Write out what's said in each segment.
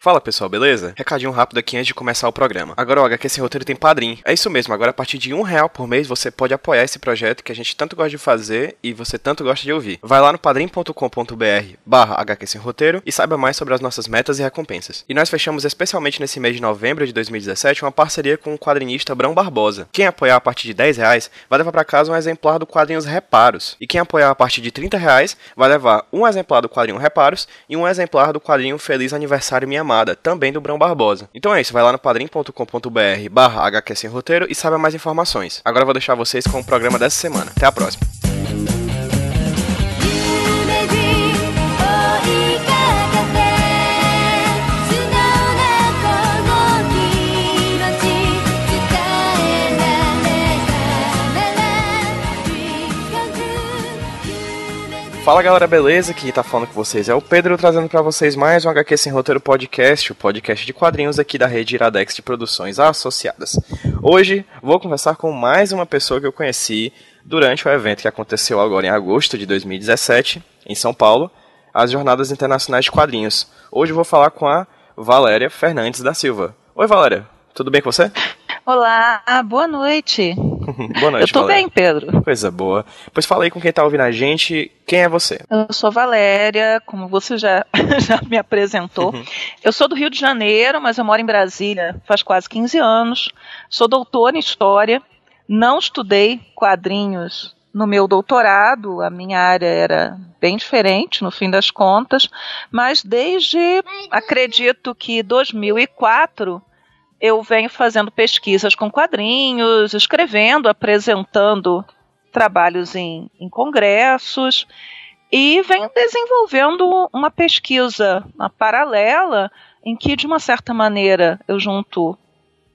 Fala pessoal, beleza? Recadinho rápido aqui antes de começar o programa. Agora o HQ Sem Roteiro tem padrinho. É isso mesmo, agora a partir de um real por mês você pode apoiar esse projeto que a gente tanto gosta de fazer e você tanto gosta de ouvir. Vai lá no padrim.com.br barra Roteiro e saiba mais sobre as nossas metas e recompensas. E nós fechamos especialmente nesse mês de novembro de 2017 uma parceria com o quadrinista Brão Barbosa. Quem apoiar a partir de 10 reais vai levar para casa um exemplar do quadrinhos Reparos. E quem apoiar a partir de 30 reais vai levar um exemplar do quadrinho Reparos e um exemplar do quadrinho Feliz Aniversário Minha Amada, também do Brão Barbosa. Então é isso, vai lá no padrim.com.br barra HQ Sem Roteiro e saiba mais informações. Agora eu vou deixar vocês com o programa dessa semana. Até a próxima. Fala galera, beleza? Quem tá falando com vocês é o Pedro, trazendo pra vocês mais um HQ Sem Roteiro Podcast, o podcast de quadrinhos aqui da rede Iradex de Produções Associadas. Hoje vou conversar com mais uma pessoa que eu conheci durante o evento que aconteceu agora em agosto de 2017, em São Paulo, as Jornadas Internacionais de Quadrinhos. Hoje vou falar com a Valéria Fernandes da Silva. Oi Valéria, tudo bem com você? Olá, boa noite. Boa noite, Eu tô Valéria. bem, Pedro. Coisa boa. Pois fala aí com quem tá ouvindo a gente, quem é você? Eu sou Valéria, como você já, já me apresentou. Eu sou do Rio de Janeiro, mas eu moro em Brasília faz quase 15 anos. Sou doutora em História. Não estudei quadrinhos no meu doutorado, a minha área era bem diferente, no fim das contas, mas desde, acredito que 2004, eu venho fazendo pesquisas com quadrinhos, escrevendo, apresentando trabalhos em, em congressos e venho desenvolvendo uma pesquisa uma paralela em que, de uma certa maneira, eu junto,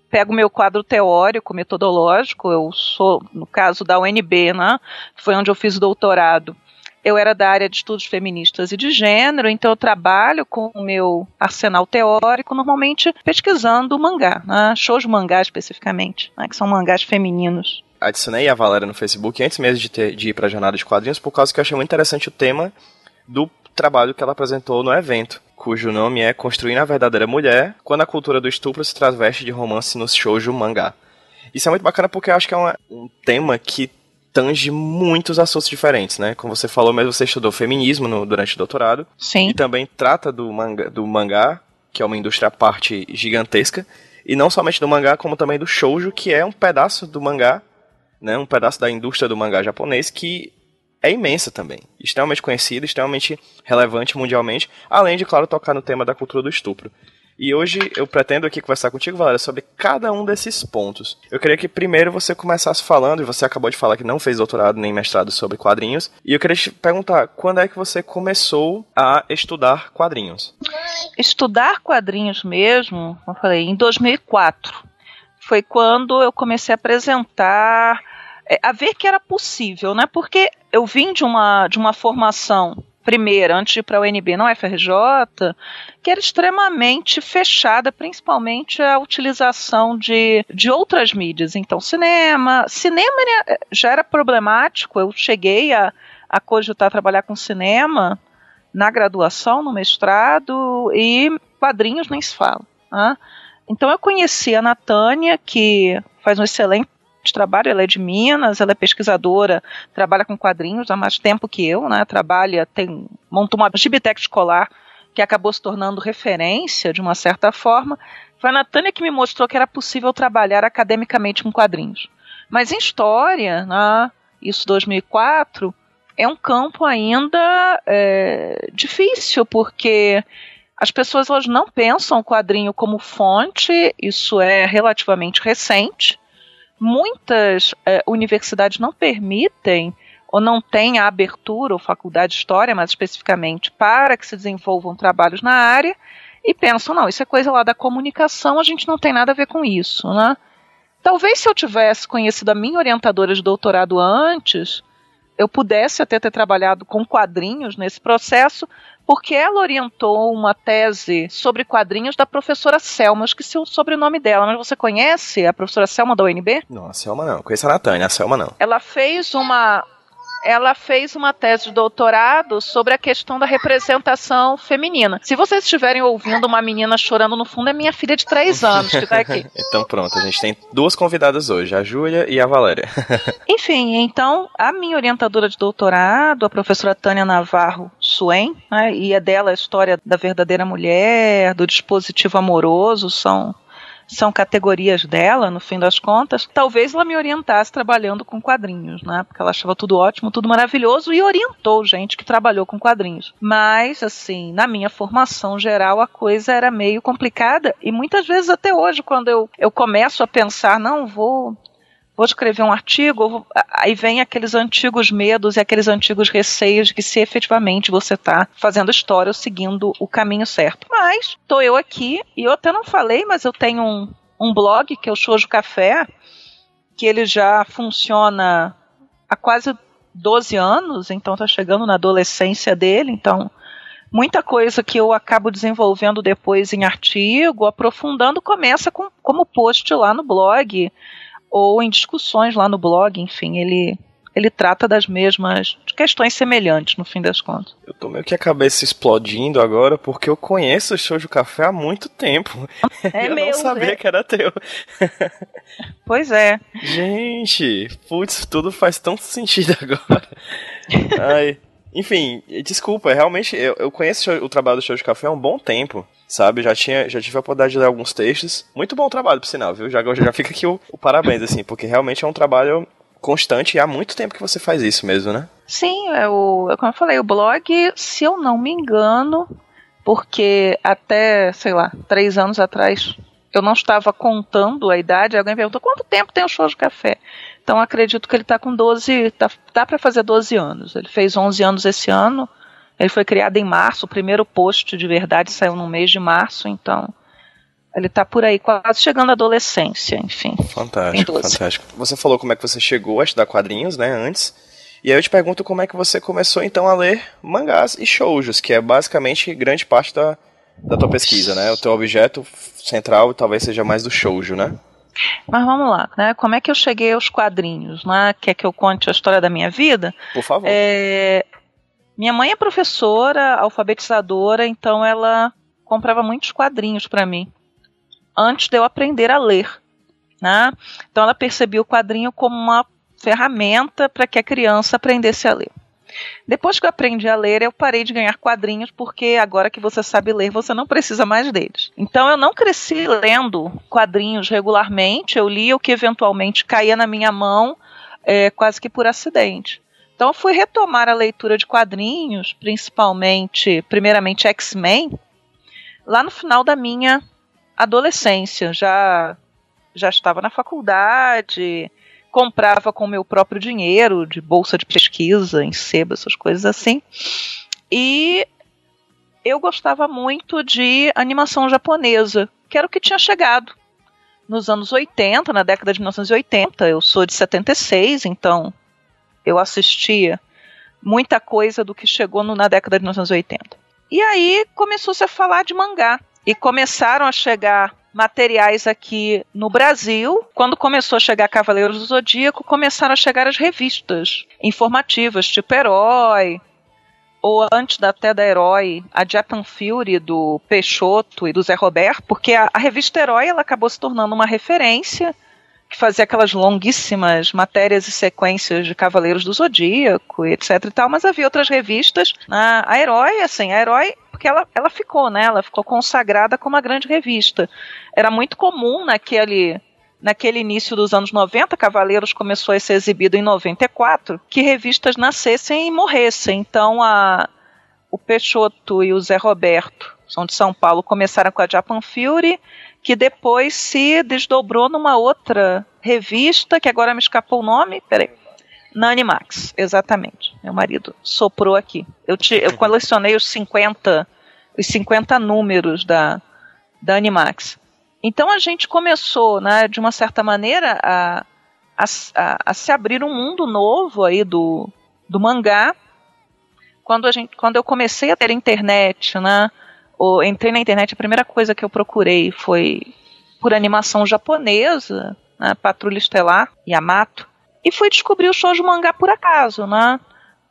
pego meu quadro teórico, metodológico, eu sou, no caso da UNB, né, foi onde eu fiz doutorado, eu era da área de estudos feministas e de gênero, então eu trabalho com o meu arsenal teórico, normalmente pesquisando mangá, né, shows mangá especificamente, né, que são mangás femininos. adicionei a Valéria no Facebook antes mesmo de, ter, de ir para a jornada de quadrinhos, por causa que eu achei muito interessante o tema do trabalho que ela apresentou no evento, cujo nome é Construindo a Verdadeira Mulher, quando a cultura do estupro se traveste de romance nos shoujo mangá. Isso é muito bacana porque eu acho que é um tema que tange muitos assuntos diferentes, né? Como você falou, mas você estudou feminismo no- durante o doutorado, Sim. e também trata do manga, do mangá, que é uma indústria à parte gigantesca, e não somente do mangá, como também do shoujo, que é um pedaço do mangá, né, um pedaço da indústria do mangá japonês que é imensa também, extremamente conhecida, extremamente relevante mundialmente, além de, claro, tocar no tema da cultura do estupro. E hoje eu pretendo aqui conversar contigo, Valéria, sobre cada um desses pontos. Eu queria que primeiro você começasse falando, e você acabou de falar que não fez doutorado nem mestrado sobre quadrinhos, e eu queria te perguntar, quando é que você começou a estudar quadrinhos? estudar quadrinhos mesmo, como eu falei, em 2004. Foi quando eu comecei a apresentar, é, a ver que era possível, né? Porque eu vim de uma, de uma formação primeira, antes de ir para a UNB na UFRJ, que era extremamente fechada, principalmente a utilização de, de outras mídias. Então, cinema. Cinema era- já era problemático, eu cheguei a, a cogitar trabalhar com cinema na graduação, no mestrado, e quadrinhos nem se fala. né? Então eu conheci a Natânia, que faz um excelente trabalho, ela é de Minas, ela é pesquisadora, trabalha com quadrinhos há mais tempo que eu, né? Trabalha, tem, montou uma gibiteca escolar que acabou se tornando referência de uma certa forma. Foi a Natânia que me mostrou que era possível trabalhar academicamente com quadrinhos. Mas em história, né, isso 2004, é um campo ainda é, difícil, porque as pessoas elas não pensam o quadrinho como fonte, isso é relativamente recente. Muitas é, universidades não permitem ou não têm a abertura, ou faculdade de história, mais especificamente, para que se desenvolvam trabalhos na área, e pensam, não, isso é coisa lá da comunicação, a gente não tem nada a ver com isso, né? Talvez se eu tivesse conhecido a minha orientadora de doutorado antes, eu pudesse até ter trabalhado com quadrinhos nesse processo, porque ela orientou uma tese sobre quadrinhos da professora Selma, é o sobrenome dela, mas você conhece a professora Selma da UNB? Não, a Selma não. Conheço a Natânia, a Selma não. Ela fez uma ela fez uma tese de doutorado sobre a questão da representação feminina. Se vocês estiverem ouvindo uma menina chorando no fundo, é minha filha de três anos que tá aqui. Então pronto, a gente tem duas convidadas hoje, a Júlia e a Valéria. Enfim, então, a minha orientadora de doutorado, a professora Tânia Navarro Suen, né, e é dela a história da verdadeira mulher, do dispositivo amoroso, são são categorias dela, no fim das contas, talvez ela me orientasse trabalhando com quadrinhos, né? Porque ela achava tudo ótimo, tudo maravilhoso e orientou gente que trabalhou com quadrinhos. Mas, assim, na minha formação geral, a coisa era meio complicada e muitas vezes até hoje, quando eu, eu começo a pensar, não, vou vou escrever um artigo, aí vem aqueles antigos medos e aqueles antigos receios de que se efetivamente você está fazendo história ou seguindo o caminho certo. Mas estou eu aqui e eu até não falei, mas eu tenho um, um blog que é o Shoujo Café, que ele já funciona há quase 12 anos, então está chegando na adolescência dele, então muita coisa que eu acabo desenvolvendo depois em artigo, aprofundando, começa com, como post lá no blog ou em discussões lá no blog, enfim, ele ele trata das mesmas questões semelhantes, no fim das contas. Eu tô meio que a cabeça explodindo agora, porque eu conheço o Shoujo Café há muito tempo. É eu meu, não sabia é. que era teu. Pois é. Gente, putz, tudo faz tanto sentido agora. Ai. Enfim, desculpa, realmente eu, eu conheço o trabalho do Shoujo Café há um bom tempo sabe? Já tinha, já tive a oportunidade de ler alguns textos. Muito bom trabalho, por sinal, viu? Já, já fica aqui o, o parabéns, assim, porque realmente é um trabalho constante e há muito tempo que você faz isso mesmo, né? Sim, é o, é como eu falei, o blog, se eu não me engano, porque até, sei lá, três anos atrás eu não estava contando a idade, alguém perguntou quanto tempo tem o show de café. Então acredito que ele está com 12, tá, dá para fazer 12 anos. Ele fez 11 anos esse ano. Ele foi criado em março, o primeiro post de verdade saiu no mês de março, então ele tá por aí, quase chegando à adolescência, enfim. Fantástico, fantástico. Você falou como é que você chegou a estudar quadrinhos, né, antes. E aí eu te pergunto como é que você começou então a ler mangás e shoujos, que é basicamente grande parte da, da tua pesquisa, né? O teu objeto central talvez seja mais do shoujo, né? Mas vamos lá, né? Como é que eu cheguei aos quadrinhos, né? Quer que eu conte a história da minha vida? Por favor. É, minha mãe é professora, alfabetizadora, então ela comprava muitos quadrinhos para mim antes de eu aprender a ler. Né? Então ela percebia o quadrinho como uma ferramenta para que a criança aprendesse a ler. Depois que eu aprendi a ler, eu parei de ganhar quadrinhos, porque agora que você sabe ler, você não precisa mais deles. Então eu não cresci lendo quadrinhos regularmente, eu lia o que eventualmente caía na minha mão, é, quase que por acidente. Então eu fui retomar a leitura de quadrinhos, principalmente, primeiramente X-Men, lá no final da minha adolescência. Já já estava na faculdade, comprava com meu próprio dinheiro, de bolsa de pesquisa, em sebo, essas coisas assim. E eu gostava muito de animação japonesa, que era o que tinha chegado nos anos 80, na década de 1980. Eu sou de 76, então eu assistia muita coisa do que chegou no, na década de 1980. E aí começou-se a falar de mangá. E começaram a chegar materiais aqui no Brasil. Quando começou a chegar Cavaleiros do Zodíaco, começaram a chegar as revistas informativas, tipo Herói, ou antes até da Herói, a Japan Fury do Peixoto e do Zé Roberto, porque a, a revista Herói ela acabou se tornando uma referência que fazia aquelas longuíssimas matérias e sequências de Cavaleiros do Zodíaco, etc e tal, mas havia outras revistas. A, a Herói, assim, a Herói, porque ela, ela ficou, né? Ela ficou consagrada como uma grande revista. Era muito comum naquele naquele início dos anos 90, Cavaleiros começou a ser exibido em 94, que revistas nascessem e morressem. Então a, o Peixoto e o Zé Roberto, são de São Paulo, começaram com a Japan Fury, que depois se desdobrou numa outra revista, que agora me escapou o nome, peraí. Na Animax, exatamente. Meu marido soprou aqui. Eu, te, eu colecionei os 50, os 50 números da, da Animax. Então a gente começou, né, de uma certa maneira, a, a, a, a se abrir um mundo novo aí do, do mangá. Quando, a gente, quando eu comecei a ter internet, né, ou entrei na internet, a primeira coisa que eu procurei foi por animação japonesa, né, Patrulha Estelar, Yamato, e fui descobrir o shoujo mangá por acaso, né?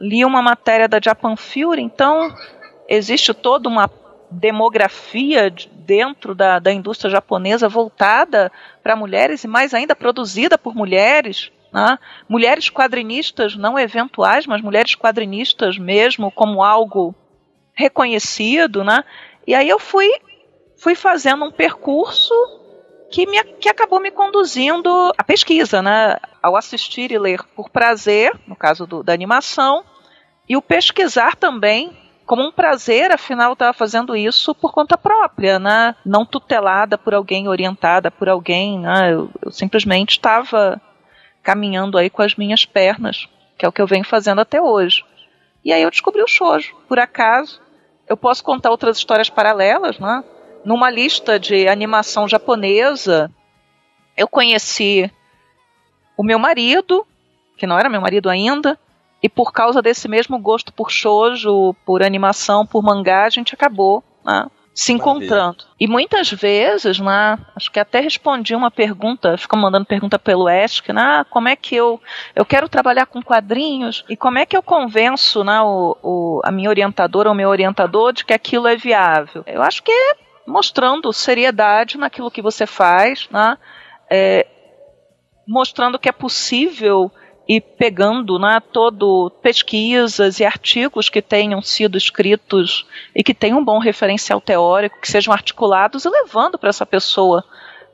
li uma matéria da Japan Fury, então existe toda uma demografia de- dentro da, da indústria japonesa voltada para mulheres e mais ainda produzida por mulheres. né? Mulheres quadrinistas, não eventuais, mas mulheres quadrinistas mesmo, como algo reconhecido. Né? E aí eu fui, fui fazendo um percurso que, me, que acabou me conduzindo à pesquisa, né? ao assistir e ler por prazer, no caso do- da animação, e o pesquisar também como um prazer, afinal eu estava fazendo isso por conta própria, né? não tutelada por alguém, orientada por alguém, né? eu, eu simplesmente estava caminhando aí com as minhas pernas, que é o que eu venho fazendo até hoje. E aí eu descobri o shoujo, por acaso. Eu posso contar outras histórias paralelas, né? Numa lista de animação japonesa, eu conheci o meu marido, que não era meu marido ainda, e por causa desse mesmo gosto por shoujo, por animação, por mangá, a gente acabou né, se Maravilha. encontrando. E muitas vezes, né, acho que até respondi uma pergunta, ficam mandando pergunta pelo Ask, né, ah, como é que eu eu quero trabalhar com quadrinhos e como é que eu convenço né, o, o- a minha orientadora ou meu orientador de que aquilo é viável? Eu acho que é mostrando seriedade naquilo que você faz, né, é, mostrando que é possível e pegando né, todo pesquisas e artigos que tenham sido escritos e que tenham um bom referencial teórico, que sejam articulados e levando para essa pessoa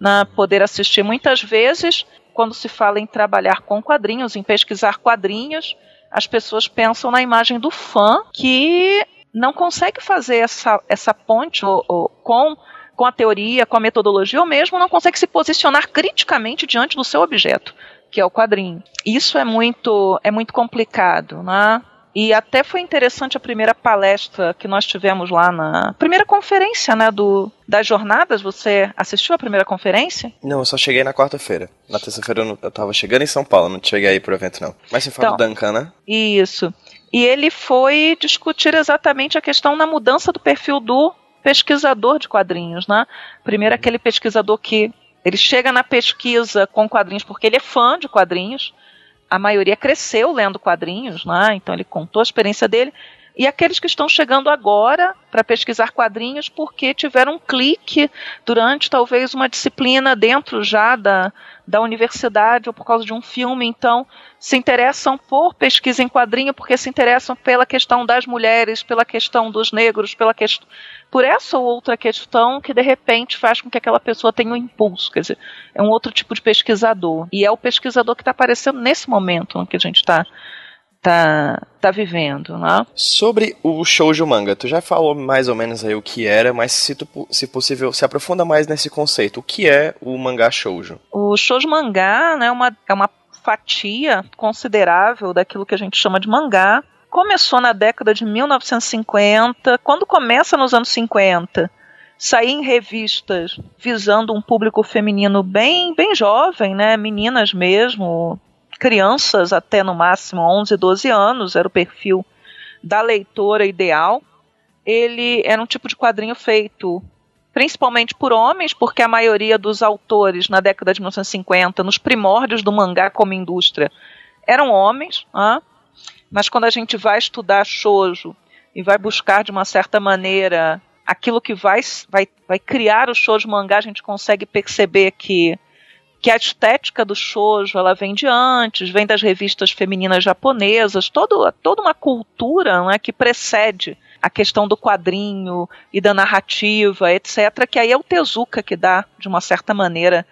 né, poder assistir. Muitas vezes, quando se fala em trabalhar com quadrinhos, em pesquisar quadrinhos, as pessoas pensam na imagem do fã que não consegue fazer essa, essa ponte ou- ou com com a teoria, com a metodologia, ou mesmo não consegue se posicionar criticamente diante do seu objeto, que é o quadrinho. Isso é muito, é muito complicado, né? E até foi interessante a primeira palestra que nós tivemos lá na primeira conferência, né, do das jornadas. Você assistiu a primeira conferência? Não, eu só cheguei na quarta-feira. Na terça-feira eu, não- eu tava chegando em São Paulo, não cheguei aí pro evento, não. Mas você fala Então. do Duncan, né? Isso. E ele foi discutir exatamente a questão na mudança do perfil do pesquisador de quadrinhos, né? Primeiro aquele pesquisador que ele chega na pesquisa com quadrinhos porque ele é fã de quadrinhos. A maioria cresceu lendo quadrinhos, né? Então ele contou a experiência dele. E aqueles que estão chegando agora para pesquisar quadrinhos porque tiveram um clique durante talvez uma disciplina dentro já da, da universidade ou por causa de um filme, então se interessam por pesquisa em quadrinho porque se interessam pela questão das mulheres, pela questão dos negros, pela questão por essa ou outra questão que de repente faz com que aquela pessoa tenha um impulso, quer dizer, é um outro tipo de pesquisador. E é o pesquisador que está aparecendo nesse momento que a gente está tá, tá vivendo, né? Sobre o shoujo manga, tu já falou mais ou menos aí o que era, mas se, tu, se possível, se aprofunda mais nesse conceito. O que é o mangá shoujo? O shoujo mangá né, é, uma, é uma fatia considerável daquilo que a gente chama de mangá. Começou na década de 1950. Quando começa nos anos 50, sair em revistas visando um público feminino bem, bem jovem, né, meninas mesmo, crianças até no máximo 11, 12 anos, era o perfil da leitora ideal. Ele era um tipo de quadrinho feito principalmente por homens, porque a maioria dos autores na década de 1950, nos primórdios do mangá como indústria, eram homens. né? Mas quando a gente vai estudar shoujo e vai buscar de uma certa maneira aquilo que vai, vai, vai criar o shoujo mangá, a gente consegue perceber que que a estética do shoujo ela vem de antes, vem das revistas femininas japonesas, todo, toda uma cultura né, que precede a questão do quadrinho e da narrativa, etc., que aí é o Tezuka que dá, de uma certa maneira,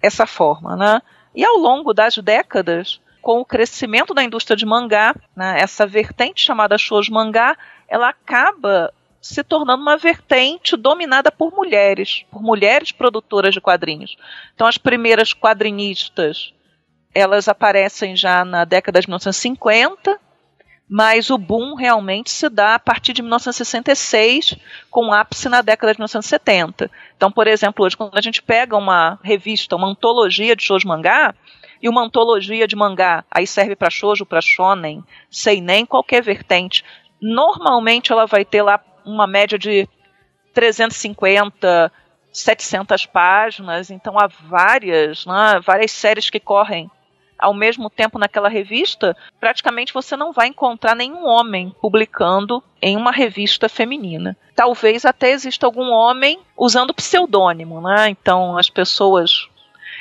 essa forma. Né? E ao longo das décadas, com o crescimento da indústria de mangá, né, essa vertente chamada shoujo mangá, ela acaba se tornando uma vertente dominada por mulheres, por mulheres produtoras de quadrinhos. Então, as primeiras quadrinistas, elas aparecem já na década de 1950, mas o boom realmente se dá a partir de 1966, com ápice na década de 1970. Então, por exemplo, hoje, quando a gente pega uma revista, uma antologia de shoujo mangá, e uma antologia de mangá, aí serve para shoujo, para shonen, seinen, qualquer vertente, normalmente ela vai ter lá uma média de 350, 700 páginas, então há várias, né, várias séries que correm ao mesmo tempo naquela revista, praticamente você não vai encontrar nenhum homem publicando em uma revista feminina. Talvez até exista algum homem usando pseudônimo, né? Então as pessoas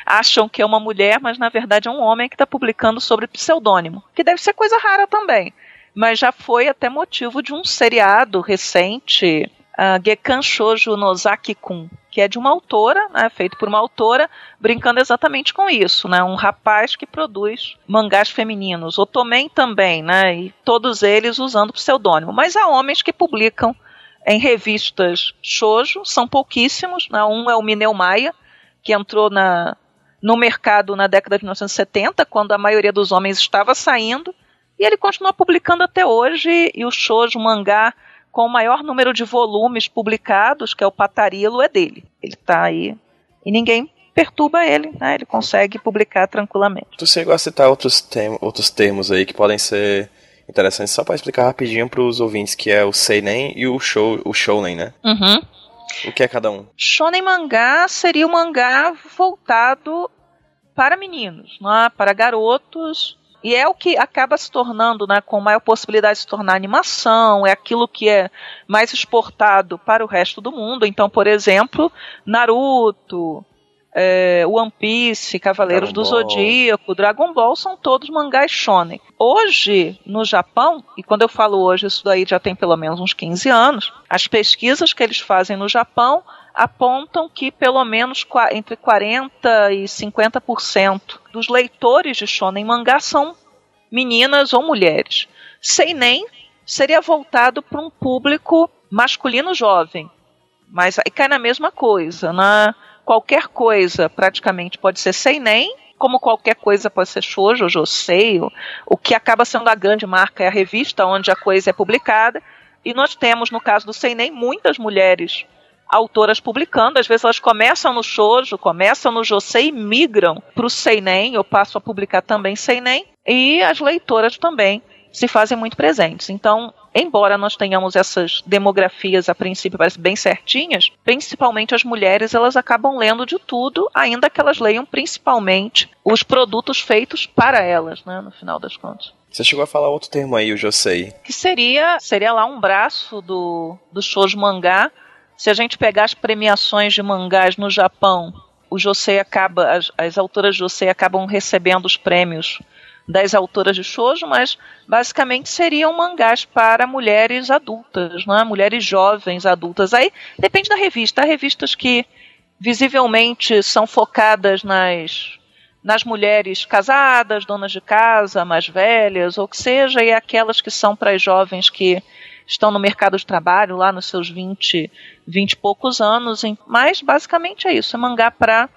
acham que é uma mulher, mas na verdade é um homem que está publicando sobre pseudônimo, que deve ser coisa rara também. Mas já foi até motivo de um seriado recente, uh, Gekan Shoujo Nozaki-kun, que é de uma autora, né, feito por uma autora, brincando exatamente com isso, né, um rapaz que produz mangás femininos, Otomen também, né, e todos eles usando pseudônimo. Mas há homens que publicam em revistas shoujo, são pouquíssimos, né, um é o Mineu Maia, que entrou na, no mercado na década de 1970, quando a maioria dos homens estava saindo, e ele continua publicando até hoje, e o shoujo mangá com o maior número de volumes publicados, que é o Patarilo, é dele. Ele está aí e ninguém perturba ele, né? Ele consegue publicar tranquilamente. Tu chegou a citar outros, tem outros termos aí que podem ser interessantes, só para explicar rapidinho para os ouvintes, que é o seinen e o show, o shounen, né? Uhum. O que é cada um? Shonen mangá seria um mangá voltado para meninos, né? para garotos e é o que acaba se tornando, né, com maior possibilidade de se tornar animação, é aquilo que é mais exportado para o resto do mundo. Então, por exemplo, Naruto, é, One Piece, Cavaleiros Dragon do Ball. Zodíaco, Dragon Ball são todos mangás shonen. Hoje, no Japão, e quando eu falo hoje, isso daí já tem pelo menos uns 15 anos, as pesquisas que eles fazem no Japão apontam que pelo menos entre 40% e 50% dos leitores de shonen mangá são meninas ou mulheres. Seinen seria voltado para um público masculino jovem, mas aí cai na mesma coisa, né? Qualquer coisa praticamente pode ser seinen, como qualquer coisa pode ser shoujo, josei, o- o que acaba sendo a grande marca é a revista onde a coisa é publicada, e nós temos, no caso do seinen, muitas mulheres autoras publicando, às vezes elas começam no shoujo, começam no josei e migram para o seinen, eu passo a publicar também seinen, e as leitoras também se fazem muito presentes. Então, embora nós tenhamos essas demografias a princípio parece bem certinhas, principalmente as mulheres elas acabam lendo de tudo, ainda que elas leiam principalmente os produtos feitos para elas, né, no final das contas. Você chegou a falar outro termo aí, o Josei. Que seria, seria lá um braço do, do shoujo mangá. Se a gente pegar as premiações de mangás no Japão, o Josei acaba, as, as autoras de Josei acabam recebendo os prêmios das autoras de shoujo, mas basicamente seriam mangás para mulheres adultas, né? mulheres jovens adultas. Aí depende da revista. Há revistas que visivelmente são focadas nas nas mulheres casadas, donas de casa, mais velhas, ou que seja, e aquelas que são para as jovens que estão no mercado de trabalho, lá nos seus 20, 20 e poucos anos. Mas basicamente é isso, é mangá para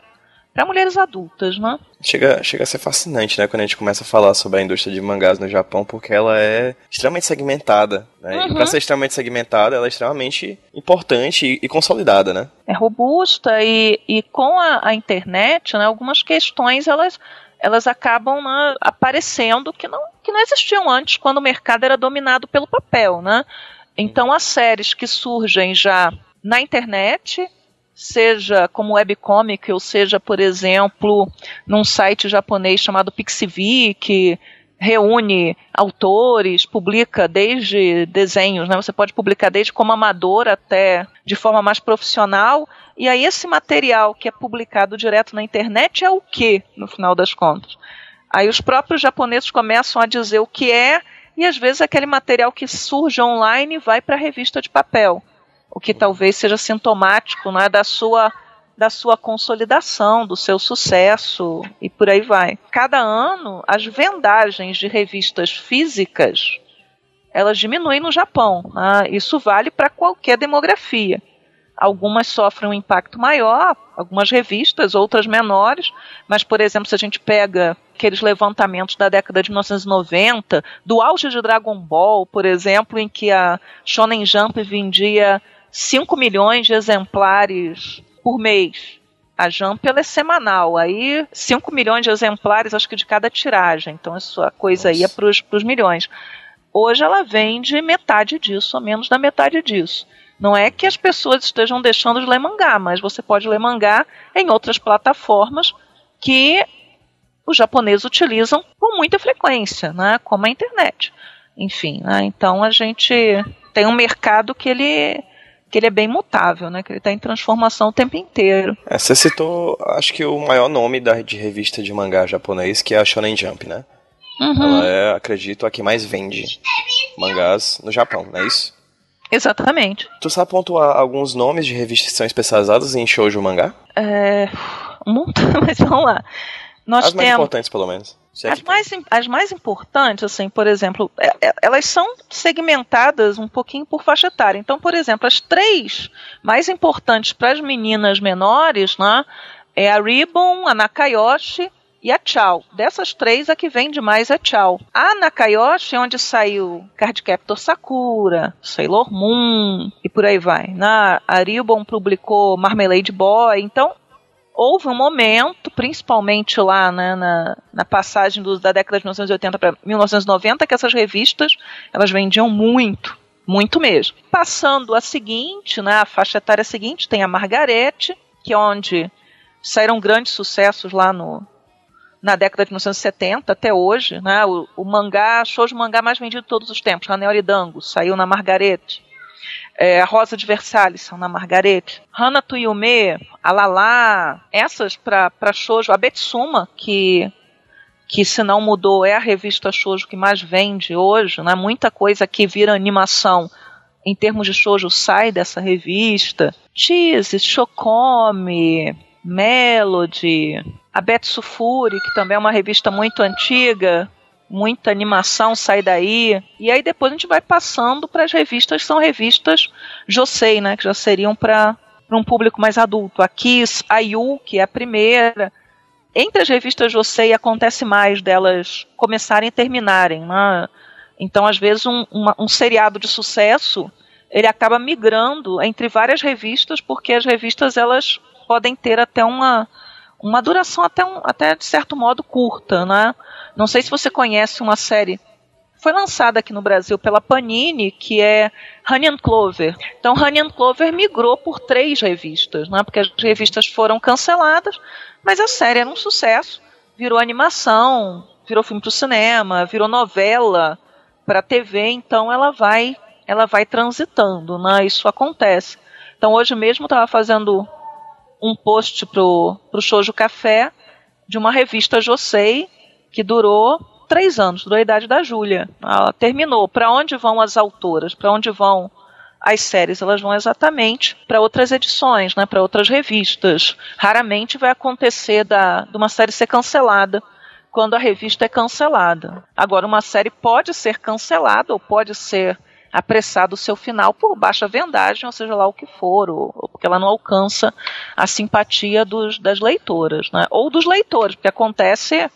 para mulheres adultas, né? Chega, chega a ser fascinante, né, quando a gente começa a falar sobre a indústria de mangás no Japão, porque ela é extremamente segmentada, né? E Uhum. pra ser extremamente segmentada, ela é extremamente importante e, e consolidada, né? é robusta e, e com a, a internet, né, algumas questões elas, elas acabam né, aparecendo que não, que não existiam antes quando o mercado era dominado pelo papel, né? Então as séries que surgem já na internet, seja como webcomic ou seja, por exemplo, num site japonês chamado Pixivi, que reúne autores, publica desde desenhos, né? Você pode publicar desde como amador até de forma mais profissional. E aí esse material que é publicado direto na internet é o que, no final das contas? Aí os próprios japoneses começam a dizer o que é, e às vezes aquele material que surge online vai para a revista de papel, o que talvez seja sintomático né, da sua da sua consolidação, do seu sucesso e por aí vai. Cada ano, as vendagens de revistas físicas elas diminuem no Japão. né? Isso vale para qualquer demografia. Algumas sofrem um impacto maior, algumas revistas, outras menores, mas, por exemplo, se a gente pega aqueles levantamentos da década de 1990, do auge de Dragon Ball, por exemplo, em que a Shonen Jump vendia 5 milhões de exemplares por mês. A Jump ela é semanal, aí 5 milhões de exemplares, acho que de cada tiragem. Então, isso, a coisa Nossa. ia para os milhões. Hoje ela vende metade disso, ou menos da metade disso. Não é que as pessoas estejam deixando de ler mangá, mas você pode ler mangá em outras plataformas que os japoneses utilizam com muita frequência, né, como a internet. Enfim, né, então a gente tem um mercado que ele que ele é bem mutável, né? Que ele está em transformação o tempo inteiro. É, você citou, acho que o maior nome da, de revista de mangá japonês, que é a Shonen Jump, né? Uhum. Ela é, acredito, a que mais vende mangás no Japão, não é isso? Exatamente. Tu sabe pontuar alguns nomes de revistas que são especializadas em shoujo mangá? É, um montão, mas vamos lá. Nós As mais temos importantes, pelo menos. As mais, as mais importantes, assim, por exemplo, é- é- elas são segmentadas um pouquinho por faixa etária. Então, por exemplo, as três mais importantes para as meninas menores, né, é a Ribbon, a Nakayoshi e a Chao. Dessas três, a que vende mais é a Chao. A Nakayoshi é onde saiu Cardcaptor Sakura, Sailor Moon e por aí vai. né? A Ribbon publicou Marmalade Boy. Então, houve um momento, principalmente lá né, na, na passagem do- da década de 1980 para 1990, que essas revistas elas vendiam muito, muito mesmo. Passando a seguinte, né, a faixa etária seguinte, tem a Margarete, que é onde saíram grandes sucessos lá no, na década de 1970 até hoje. Né, o, o mangá, show de mangá mais vendido de todos os tempos, Hanel Dango, saiu na Margarete. É, a Rosa de Versalhes são na Margarete. Hana Tuyume, a Lala, essas para shoujo. A Betsuma, que, que se não mudou, é a revista shoujo que mais vende hoje. Né? Muita coisa que vira animação em termos de shoujo sai dessa revista. Cheese, Shokome, Melody, a Betsu Furi, que também é uma revista muito antiga, muita animação sai daí. E aí depois a gente vai passando para as revistas são revistas Josei, né, que já seriam para um público mais adulto. A Kiss, a Yu, que é a primeira. Entre as revistas Josei acontece mais delas começarem e terminarem, né? Então, às vezes, um, uma- um seriado de sucesso ele acaba migrando entre várias revistas, porque as revistas elas podem ter até uma, uma duração até, um, até de certo modo curta, né? Não sei se você conhece uma série foi lançada aqui no Brasil pela Panini, que é Honey and Clover. Então, Honey and Clover migrou por três revistas, né? Porque as revistas foram canceladas, mas a série era um sucesso, virou animação, virou filme para o cinema, virou novela para TV, então ela vai ela vai transitando, né? Isso acontece. Então hoje mesmo estava fazendo um post pro pro Shoujo Café de uma revista Josei que durou três anos, durou a idade da Júlia. Ela terminou. Para onde vão as autoras? Para onde vão as séries? Elas vão exatamente para outras edições, né? Para outras revistas. Raramente vai acontecer da, de uma série ser cancelada quando a revista é cancelada. Agora, uma série pode ser cancelada ou pode ser apressado o seu final por baixa vendagem, ou seja lá o que for, ou, ou porque ela não alcança a simpatia dos, das leitoras, né? Ou dos leitores, porque acontece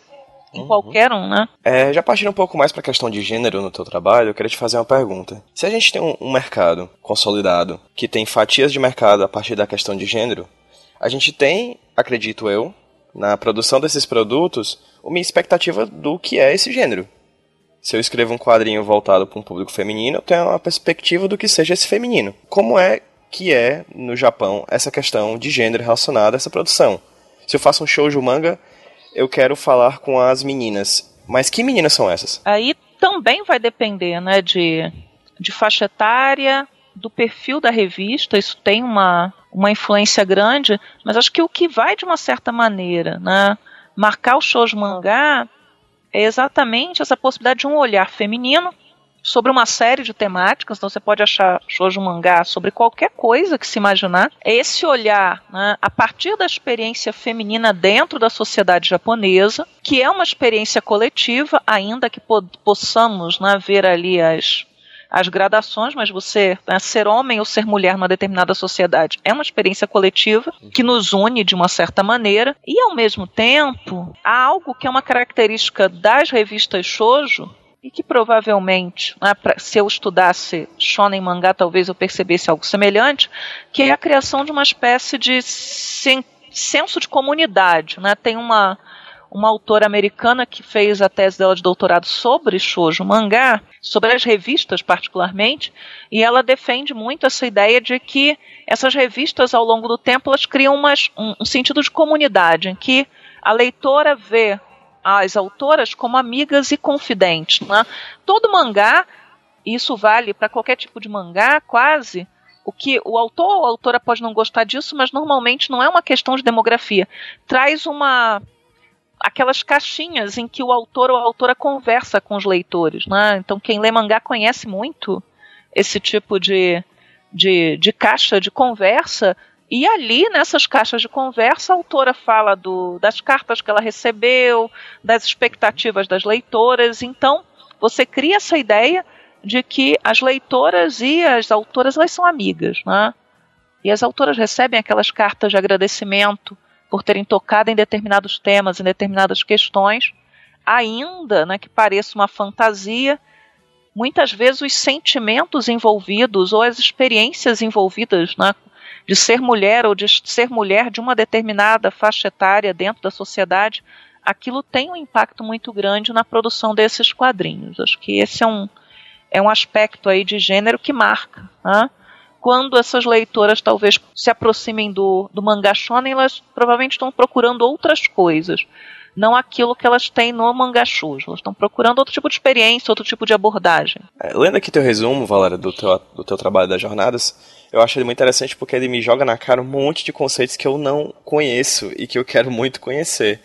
em Uhum. qualquer um, né? É, já partindo um pouco mais para a questão de gênero no teu trabalho, eu queria te fazer uma pergunta. Se a gente tem um, um mercado consolidado que tem fatias de mercado a partir da questão de gênero, a gente tem, acredito eu, na produção desses produtos, uma expectativa do que é esse gênero. Se eu escrevo um quadrinho voltado para um público feminino, eu tenho uma perspectiva do que seja esse feminino. Como é que é no Japão essa questão de gênero relacionada a essa produção? Se eu faço um shoujo manga, eu quero falar com as meninas. Mas que meninas são essas? Aí também vai depender, né, de, de faixa etária, do perfil da revista, isso tem uma, uma influência grande, mas acho que o que vai de uma certa maneira, né, marcar o shoujo mangá é exatamente essa possibilidade de um olhar feminino sobre uma série de temáticas, então você pode achar shoujo mangá sobre qualquer coisa que se imaginar. É esse olhar, né, a partir da experiência feminina dentro da sociedade japonesa, que é uma experiência coletiva, ainda que po possamos né, ver ali as as gradações, mas você né, ser homem ou ser mulher numa determinada sociedade é uma experiência coletiva que nos une de uma certa maneira e ao mesmo tempo há algo que é uma característica das revistas shoujo e que provavelmente, né, pra, se eu estudasse shonen mangá, talvez eu percebesse algo semelhante, que é a criação de uma espécie de sen senso de comunidade. Né? Tem uma, uma autora americana que fez a tese dela de doutorado sobre shoujo mangá, sobre as revistas particularmente, e ela defende muito essa ideia de que essas revistas ao longo do tempo elas criam umas, um, um sentido de comunidade, em que a leitora vê as autoras como amigas e confidentes. Né? Todo mangá, isso vale para qualquer tipo de mangá, quase. O que o autor ou a autora pode não gostar disso, mas normalmente não é uma questão de demografia. Traz uma aquelas caixinhas em que o autor ou a autora conversa com os leitores, né? Então quem lê mangá conhece muito esse tipo de, de, de caixa de conversa e ali, nessas caixas de conversa, a autora fala do, das cartas que ela recebeu, das expectativas das leitoras. Então, você cria essa ideia de que as leitoras e as autoras elas são amigas, né? E as autoras recebem aquelas cartas de agradecimento por terem tocado em determinados temas, em determinadas questões, ainda né, que pareça uma fantasia, muitas vezes os sentimentos envolvidos ou as experiências envolvidas né, de ser mulher ou de ser mulher de uma determinada faixa etária dentro da sociedade, aquilo tem um impacto muito grande na produção desses quadrinhos. Acho que esse é um, é um aspecto aí de gênero que marca. Né? Quando essas leitoras talvez se aproximem do, do mangá shonen, elas provavelmente estão procurando outras coisas. Não aquilo que elas têm no mangá shoujo. Elas estão procurando outro tipo de experiência, outro tipo de abordagem. É, lendo aqui teu resumo, Valéria, do teu, do teu trabalho das jornadas, eu acho ele muito interessante porque ele me joga na cara um monte de conceitos que eu não conheço e que eu quero muito conhecer.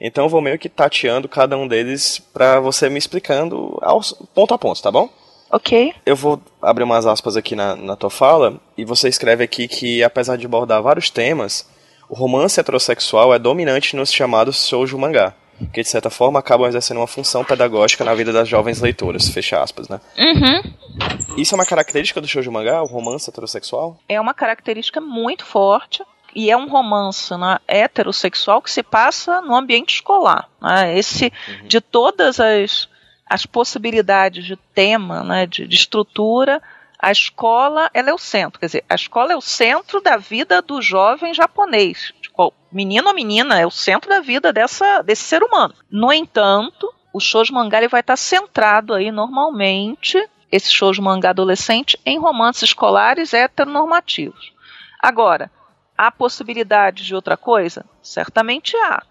Então eu vou meio que tateando cada um deles para você me explicando aos, ponto a ponto, tá bom? Ok. Eu vou abrir umas aspas aqui na, na tua fala, e você escreve aqui que, apesar de abordar vários temas, o romance heterossexual é dominante nos chamados shoujo mangá, que de certa forma acabam exercendo uma função pedagógica na vida das jovens leitoras, fecha aspas, né? Uhum. Isso é uma característica do shoujo mangá, o romance heterossexual? É uma característica muito forte, e é um romance né, heterossexual que se passa no ambiente escolar. Né? Esse, uhum. de todas as as possibilidades de tema, né, de, de estrutura, a escola ela é o centro. Quer dizer, a escola é o centro da vida do jovem japonês. Tipo, menino ou menina é o centro da vida dessa, desse ser humano. No entanto, o shoujo mangá ele vai estar centrado aí normalmente, esse shoujo mangá adolescente, em romances escolares heteronormativos. Agora, há possibilidade de outra coisa? Certamente há.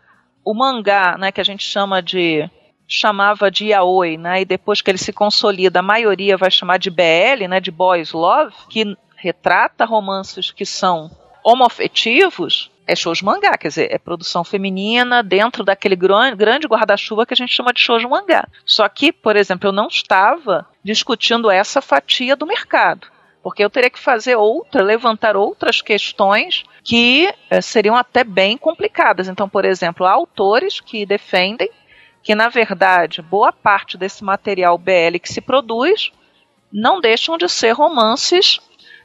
O mangá, né, que a gente chama de chamava de yaoi, né? E depois que ele se consolida, a maioria vai chamar de BL, né? De boys love, que retrata romances que são homoafetivos, é shoujo mangá, quer dizer, é produção feminina dentro daquele grande guarda-chuva que a gente chama de shoujo mangá. Só que, por exemplo, eu não estava discutindo essa fatia do mercado, porque eu teria que fazer outra, levantar outras questões que é, seriam até bem complicadas. Então, por exemplo, há autores que defendem que na verdade boa parte desse material BL que se produz não deixam de ser romances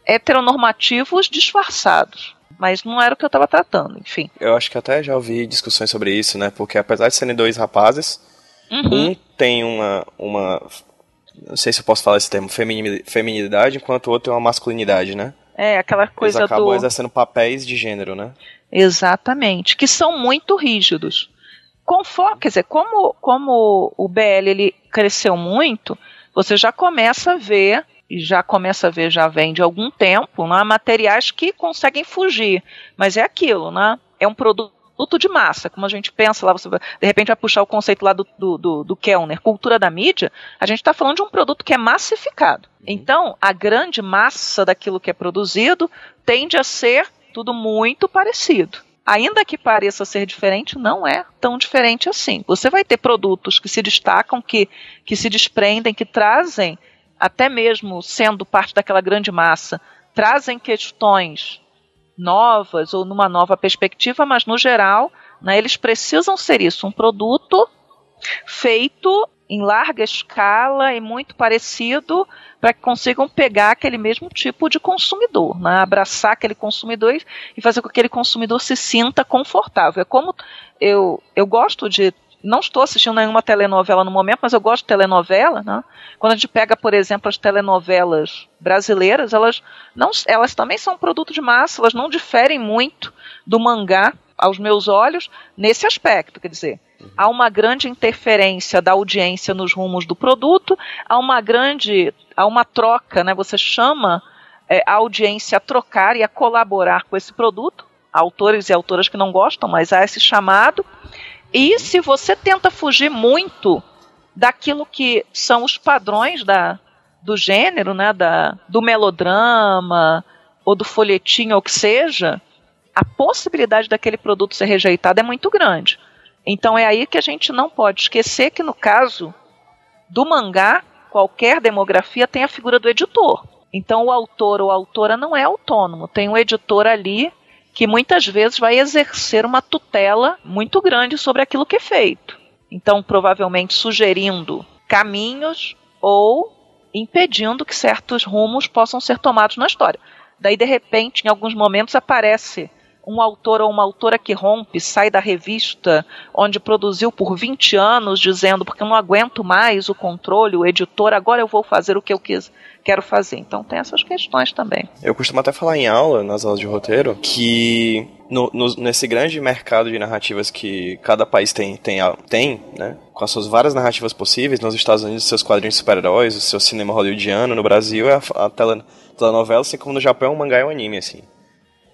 heteronormativos disfarçados. Mas não era o que eu estava tratando, enfim. Eu acho que até já ouvi discussões sobre isso, né? Porque apesar de serem dois rapazes, uhum. um tem uma, uma. Não sei se eu posso falar esse termo, feminilidade, enquanto o outro tem uma masculinidade, né? É, aquela coisa Eles acabam do... exercendo papéis de gênero, né? Exatamente, que são muito rígidos conforme, quer dizer, como, como o BL ele cresceu muito, você já começa a ver e já começa a ver, já vem de algum tempo, né, materiais que conseguem fugir. Mas é aquilo, né? É um produto de massa, como a gente pensa lá, você de repente vai puxar o conceito lá do, do, do, do Kellner, cultura da mídia, a gente está falando de um produto que é massificado. Uhum. Então, a grande massa daquilo que é produzido tende a ser tudo muito parecido ainda que pareça ser diferente, não é tão diferente assim. Você vai ter produtos que se destacam, que, que se desprendem, que trazem, até mesmo sendo parte daquela grande massa, trazem questões novas ou numa nova perspectiva, mas no geral, né, eles precisam ser isso, um produto feito em larga escala e muito parecido para que consigam pegar aquele mesmo tipo de consumidor, né? abraçar aquele consumidor e fazer com que aquele consumidor se sinta confortável. É como eu, eu gosto de não estou assistindo nenhuma telenovela no momento, mas eu gosto de telenovela, né? Quando a gente pega, por exemplo, as telenovelas brasileiras, elas não, elas também são produto de massa, elas não diferem muito do mangá aos meus olhos nesse aspecto, quer dizer, há uma grande interferência da audiência nos rumos do produto, há uma grande, há uma troca, né? Você chama é, a audiência a trocar e a colaborar com esse produto. Há autores e autoras que não gostam, mas há esse chamado. E se você tenta fugir muito daquilo que são os padrões da, do gênero, né, da, do melodrama ou do folhetim ou que seja, a possibilidade daquele produto ser rejeitado é muito grande. Então é aí que a gente não pode esquecer que no caso do mangá, qualquer demografia tem a figura do editor. Então o autor ou a autora não é autônomo, tem um editor ali que muitas vezes vai exercer uma tutela muito grande sobre aquilo que é feito. Então, provavelmente sugerindo caminhos ou impedindo que certos rumos possam ser tomados na história. Daí, de repente, em alguns momentos aparece um autor ou uma autora que rompe, sai da revista onde produziu por 20 anos, dizendo porque eu não aguento mais o controle, o editor, agora eu vou fazer o que eu quis, quero fazer. Então tem essas questões também. Eu costumo até falar em aula, nas aulas de roteiro, que no, no, nesse grande mercado de narrativas que cada país tem, tem, tem, né? Com as suas várias narrativas possíveis, nos Estados Unidos, seus quadrinhos de super-heróis, o seu cinema hollywoodiano, no Brasil é a, a telenovela, assim como no Japão é um mangá e um anime, assim.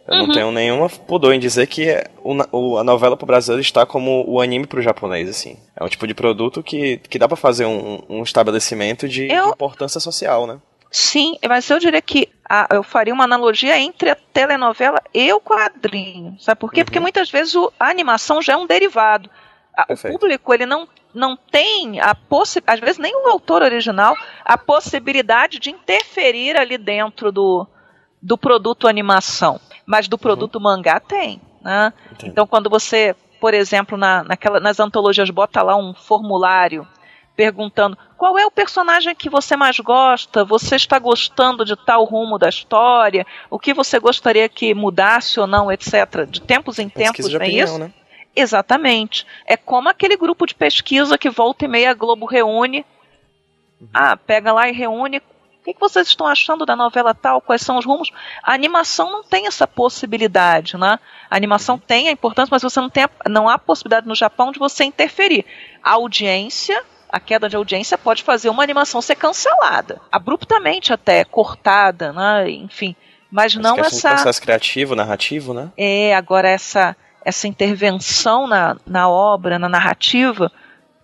Eu uhum. não tenho nenhuma pudor em dizer que o, a novela pro brasileiro está como o anime pro japonês, assim. É um tipo de produto que, que dá para fazer um, um estabelecimento de, eu... de, importância social, né? Sim, mas eu diria que eu faria uma analogia entre a telenovela e o quadrinho. Sabe por quê? Uhum. Porque muitas vezes o, a animação já é um derivado. A, o público, ele não, não tem a possibilidade, às vezes nem o autor original, a possibilidade de interferir ali dentro do, do produto animação mas do produto uhum. mangá tem. Né? Então, quando você, por exemplo, na, naquela, nas antologias bota lá um formulário perguntando qual é o personagem que você mais gosta, você está gostando de tal rumo da história, o que você gostaria que mudasse ou não, etc. De tempos em tempos, não é isso? Né? Exatamente. É como aquele grupo de pesquisa que volta e meia a Globo reúne. Uhum. Ah, pega lá e reúne que, que vocês estão achando da novela tal? Quais são os rumos? A animação não tem essa possibilidade, né? A animação uhum. tem a importância, mas você não tem a, não há possibilidade no Japão de você interferir. A audiência a queda de audiência pode fazer uma animação ser cancelada, abruptamente até, cortada, né? enfim. Mas, mas não essa. Um processo criativo, narrativo, né? É, agora essa, essa intervenção na, na obra, na narrativa,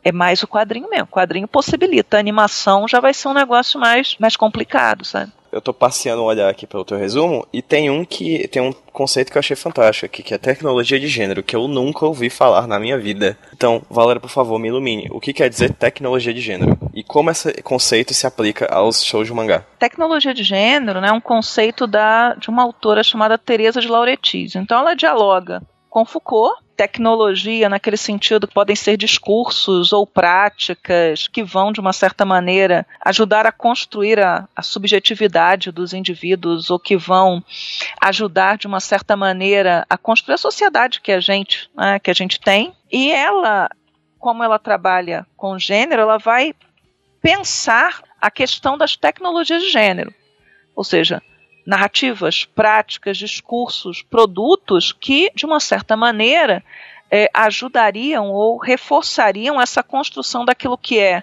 é mais o quadrinho mesmo. O quadrinho possibilita. A animação já vai ser um negócio mais, mais complicado, sabe? Eu tô passeando um olhar aqui pelo teu resumo e tem um que tem um conceito que eu achei fantástico aqui, que é tecnologia de gênero, que eu nunca ouvi falar na minha vida. Então, Valéria, por favor, me ilumine. O que quer dizer tecnologia de gênero? E como esse conceito se aplica aos shows de mangá? Tecnologia de gênero né, é um conceito da, de uma autora chamada Teresa de Lauretiis. Então ela dialoga com Foucault, tecnologia naquele sentido podem ser discursos ou práticas que vão de uma certa maneira ajudar a construir a, a, subjetividade dos indivíduos ou que vão ajudar de uma certa maneira a construir a sociedade que a gente né, que a gente tem. E ela como ela trabalha com gênero ela vai pensar a questão das tecnologias de gênero. Ou seja narrativas, práticas, discursos, produtos que, de uma certa maneira, é, ajudariam ou reforçariam essa construção daquilo que é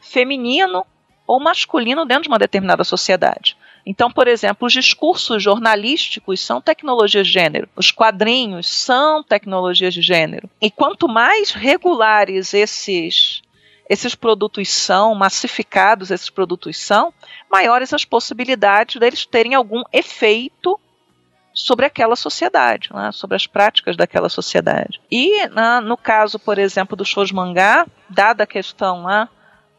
feminino ou masculino dentro de uma determinada sociedade. Então, por exemplo, os discursos jornalísticos são tecnologias de gênero, os quadrinhos são tecnologias de gênero. E quanto mais regulares esses esses produtos são, massificados esses produtos são, maiores as possibilidades deles terem algum efeito sobre aquela sociedade, né, sobre as práticas daquela sociedade. E né, no caso, por exemplo, do shows mangá, dada a questão né,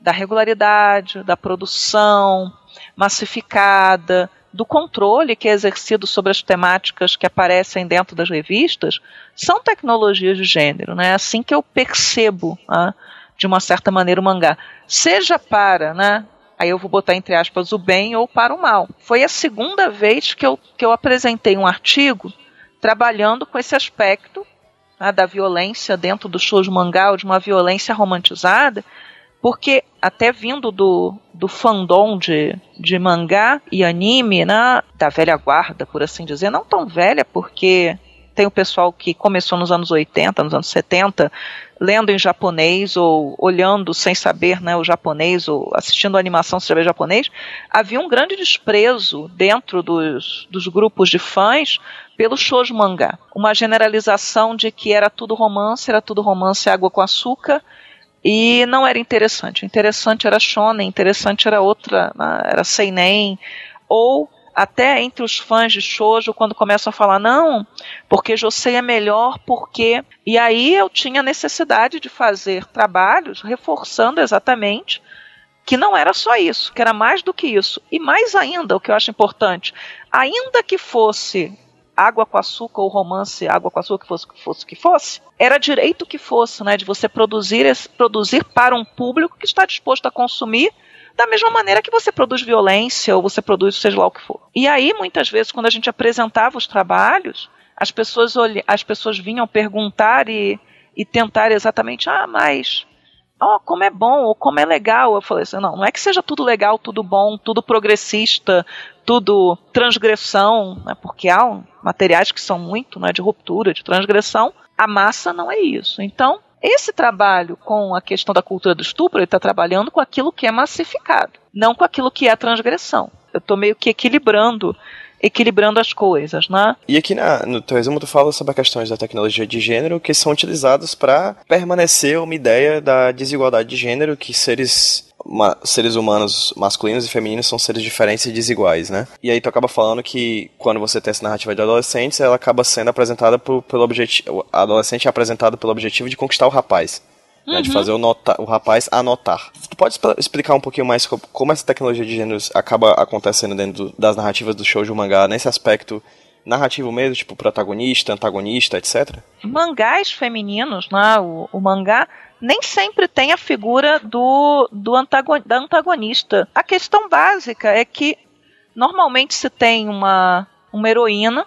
da regularidade, da produção massificada, do controle que é exercido sobre as temáticas que aparecem dentro das revistas, são tecnologias de gênero. Né? É assim que eu percebo né, de uma certa maneira, o mangá. Seja para, né? Aí eu vou botar entre aspas o bem ou para o mal. Foi a segunda vez que eu, que eu apresentei um artigo trabalhando com esse aspecto né, da violência dentro do show de mangá, ou de uma violência romantizada, porque até vindo do, do fandom de, de mangá e anime, né, da velha guarda, por assim dizer, não tão velha, porque tem o pessoal que começou nos anos 80, nos anos 70, lendo em japonês ou olhando sem saber né, o japonês ou assistindo a animação sem saber japonês, havia um grande desprezo dentro dos, dos grupos de fãs pelo shoujo mangá. Uma generalização de que era tudo romance, era tudo romance água com açúcar, e não era interessante. Interessante era shonen, interessante era outra, né, era seinen, ou até entre os fãs de shoujo quando começam a falar não, porque Josei é melhor porque e aí eu tinha necessidade de fazer trabalhos reforçando exatamente que não era só isso, que era mais do que isso. E mais ainda, o que eu acho importante, ainda que fosse água com açúcar ou romance água com açúcar que fosse que fosse que fosse, era direito que fosse, né, de você produzir produzir para um público que está disposto a consumir da mesma maneira que você produz violência ou você produz seja lá o que for. E aí, muitas vezes, quando a gente apresentava os trabalhos, as pessoas, as pessoas vinham perguntar e, e tentar exatamente, ah, mas oh, como é bom ou como é legal. Eu falei assim, não, não é que seja tudo legal, tudo bom, tudo progressista, tudo transgressão, né, porque há materiais que são muito né, de ruptura, de transgressão. A massa não é isso. Então, esse trabalho com a questão da cultura do estupro, ele está trabalhando com aquilo que é massificado, não com aquilo que é a transgressão. Eu estou meio que equilibrando equilibrando as coisas, né? E aqui na, no teu resumo tu fala sobre as questões da tecnologia de gênero que são utilizados para permanecer uma ideia da desigualdade de gênero que seres seres humanos masculinos e femininos são seres diferentes e desiguais, né? E aí tu acaba falando que quando você tem essa narrativa de adolescentes, ela acaba sendo apresentada por, pelo objetivo. A adolescente é apresentada pelo objetivo de conquistar o rapaz. Né, de uhum. fazer o, nota, o rapaz anotar. Tu pode explicar um pouquinho mais como essa tecnologia de gêneros acaba acontecendo dentro das narrativas do show de mangá, nesse aspecto narrativo mesmo, tipo protagonista, antagonista, etc? Mangás femininos, né? O, o mangá nem sempre tem a figura do, do antagon, da antagonista. A questão básica é que normalmente se tem uma, uma heroína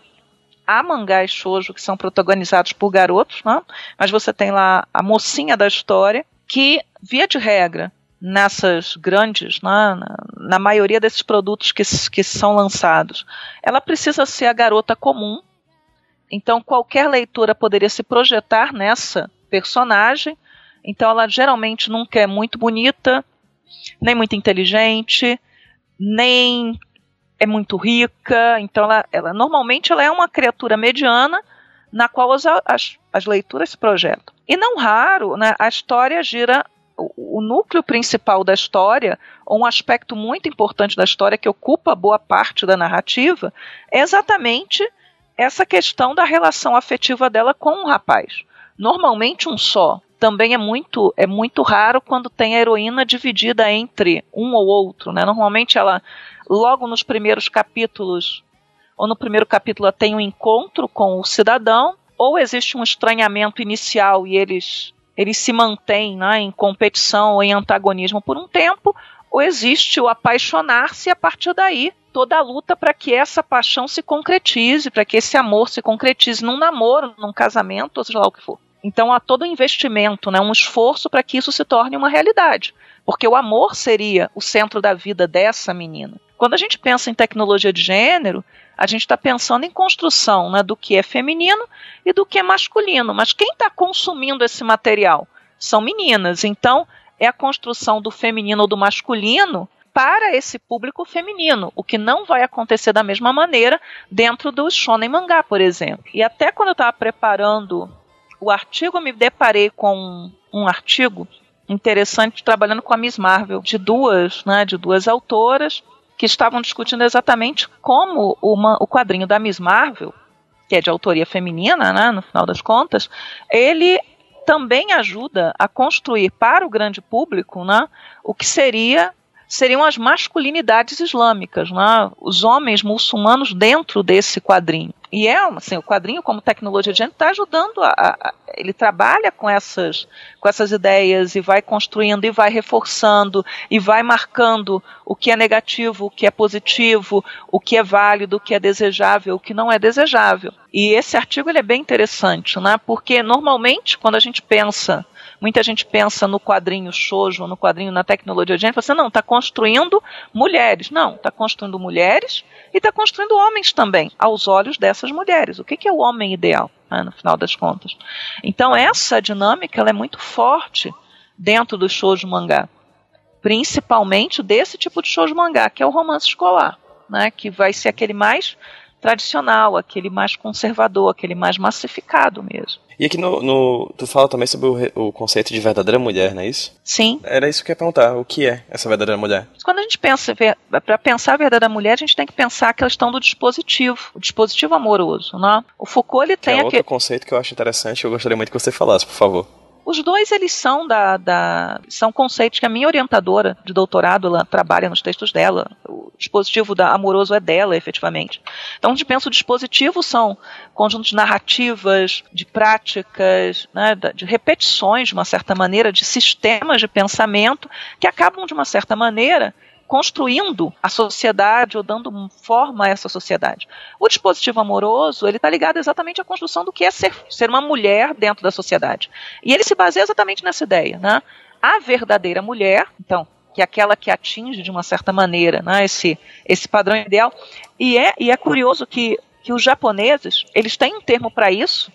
há mangás shoujo que são protagonizados por garotos, né? mas você tem lá a mocinha da história que, via de regra, nessas grandes, né, na, na maioria desses produtos que, que são lançados, ela precisa ser a garota comum. Então, qualquer leitora poderia se projetar nessa personagem. Então, ela geralmente nunca é muito bonita, nem muito inteligente, nem é muito rica, então ela, ela normalmente ela é uma criatura mediana na qual as, as, as leituras se projetam. E não raro, né, a história gira o, o núcleo principal da história, ou um aspecto muito importante da história que ocupa boa parte da narrativa, é exatamente essa questão da relação afetiva dela com o rapaz. Normalmente um só. Também é muito é muito raro quando tem a heroína dividida entre um ou outro, né? Normalmente ela logo nos primeiros capítulos, ou no primeiro capítulo, tem um encontro com o cidadão, ou existe um estranhamento inicial e eles, eles se mantêm né, em competição ou em antagonismo por um tempo, ou existe o apaixonar-se e a partir daí toda a luta para que essa paixão se concretize, para que esse amor se concretize num namoro, num casamento, ou seja lá o que for. Então há todo um investimento, né, um esforço para que isso se torne uma realidade. Porque o amor seria o centro da vida dessa menina. Quando a gente pensa em tecnologia de gênero, a gente está pensando em construção né, do que é feminino e do que é masculino. Mas quem está consumindo esse material são meninas. Então, é a construção do feminino ou do masculino para esse público feminino, o que não vai acontecer da mesma maneira dentro do shonen mangá, por exemplo. E até quando eu estava preparando o artigo, me deparei com um artigo interessante trabalhando com a Miss Marvel, de duas, né, de duas autoras, que estavam discutindo exatamente como uma, o quadrinho da Miss Marvel, que é de autoria feminina, né, no final das contas, ele também ajuda a construir para o grande público né, o que seria seriam as masculinidades islâmicas, né? os homens muçulmanos dentro desse quadrinho. E é assim, o quadrinho como tecnologia de está ajudando a, a, ele trabalha com essas com essas ideias e vai construindo e vai reforçando e vai marcando o que é negativo, o que é positivo, o que é válido, o que é desejável, o que não é desejável. E esse artigo ele é bem interessante, né? Porque normalmente quando a gente pensa Muita gente pensa no quadrinho shoujo, no quadrinho na tecnologia gênero, você não, está construindo mulheres. Não, está construindo mulheres e está construindo homens também, aos olhos dessas mulheres. O que, que é o homem ideal? né, no final das contas. Então essa dinâmica é muito forte dentro do shoujo mangá, principalmente desse tipo de shoujo mangá, que é o romance escolar, né, que vai ser aquele mais tradicional, aquele mais conservador, aquele mais massificado mesmo. E aqui no, no- tu fala também sobre o, o conceito de verdadeira mulher, não é isso? Sim, Era isso que eu ia perguntar, o que é essa verdadeira mulher? Quando a gente pensa, para pensar a verdade da mulher, a gente tem que pensar a questão do dispositivo, o dispositivo amoroso, né? O Foucault ele Que tem é outro aquele, conceito que eu acho interessante, eu gostaria muito que você falasse, por favor. Os dois eles são da, da são conceitos que a minha orientadora de doutorado ela trabalha nos textos dela. O dispositivo da, amoroso é dela, efetivamente. Então a gente pensa o dispositivo são conjuntos de narrativas, de práticas, né, de repetições de uma certa maneira, de sistemas de pensamento que acabam de uma certa maneira construindo a sociedade ou dando forma a essa sociedade. O dispositivo amoroso, ele está ligado exatamente à construção do que é ser, ser uma mulher dentro da sociedade. E ele se baseia exatamente nessa ideia, né? A verdadeira mulher, então, que é aquela que atinge de uma certa maneira, né, esse esse padrão ideal. E é e é curioso que que os japoneses, eles têm um termo para isso.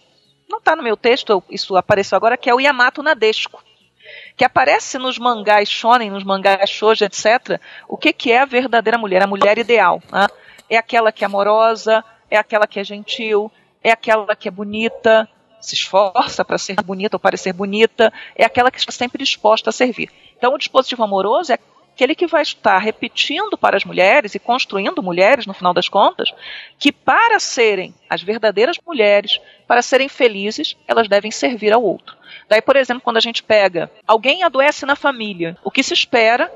Não está no meu texto, isso apareceu agora, que é o Yamato Nadesco que aparece nos mangás shonen, nos mangás shoujo, etc. O que, que é a verdadeira mulher? A mulher ideal. né? É aquela que é amorosa, é aquela que é gentil, é aquela que é bonita, se esforça para ser bonita ou parecer bonita, é aquela que está sempre disposta a servir. Então, o dispositivo amoroso é aquele que vai estar repetindo para as mulheres e construindo mulheres, no final das contas, que para serem as verdadeiras mulheres, para serem felizes, elas devem servir ao outro. Daí, por exemplo, quando a gente pega alguém adoece na família, o que se espera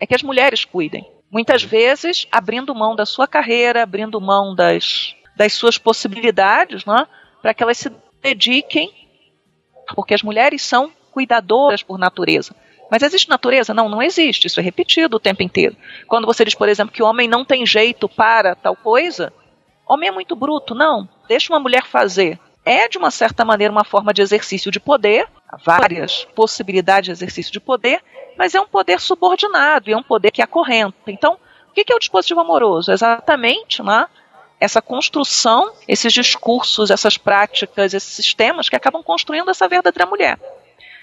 é que as mulheres cuidem. Muitas vezes abrindo mão da sua carreira, abrindo mão das, das suas possibilidades, né, para que elas se dediquem, porque as mulheres são cuidadoras por natureza. Mas existe natureza? Não, não existe. Isso é repetido o tempo inteiro. Quando você diz, por exemplo, que o homem não tem jeito para tal coisa, homem é muito bruto. Não, deixa uma mulher fazer. É, de uma certa maneira, uma forma de exercício de poder, várias possibilidades de exercício de poder, mas é um poder subordinado, e é um poder que acorrenta. Então, o que é o dispositivo amoroso? Exatamente né, essa construção, esses discursos, essas práticas, esses sistemas que acabam construindo essa verdadeira mulher,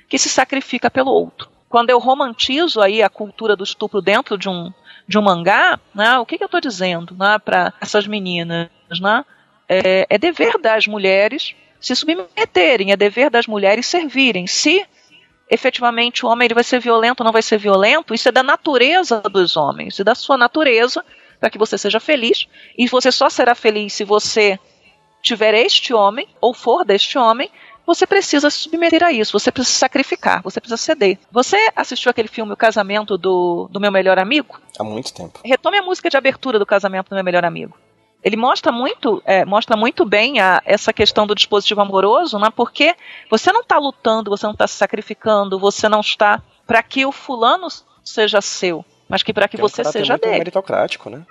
que se sacrifica pelo outro. Quando eu romantizo aí a cultura do estupro dentro de um, de um mangá, né, o que, que eu estou dizendo né, para essas meninas? Né? É, é dever das mulheres se submeterem, é dever das mulheres servirem. Se efetivamente o homem ele vai ser violento ou não vai ser violento, isso é da natureza dos homens e da sua natureza para que você seja feliz. E você só será feliz se você tiver este homem ou for deste homem. Você precisa se submeter a isso, você precisa sacrificar, você precisa ceder. Você assistiu aquele filme O Casamento do, do Meu Melhor Amigo? Há muito tempo. Retome a música de abertura do Casamento do Meu Melhor Amigo. Ele mostra muito, é, mostra muito bem a, essa questão do dispositivo amoroso, né? porque você não está lutando, você não está se sacrificando, você não está para que o fulano seja seu, mas que para que Tem um você caráter seja muito dele. meritocrático, né?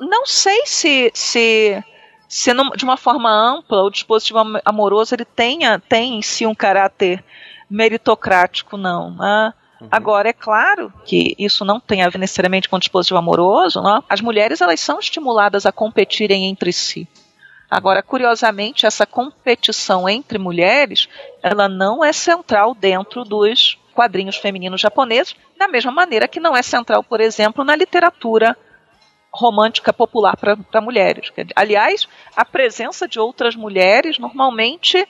Não sei se, se, se de uma forma ampla o dispositivo am- amoroso ele tenha tem em si um caráter meritocrático, não. né? Uhum. Agora, é claro que isso não tem a ver necessariamente com o dispositivo amoroso. Né? As mulheres elas são estimuladas a competirem entre si. Agora, curiosamente, essa competição entre mulheres, ela não é central dentro dos quadrinhos femininos japoneses, da mesma maneira que não é central, por exemplo, na literatura romântica popular para mulheres. Aliás, a presença de outras mulheres normalmente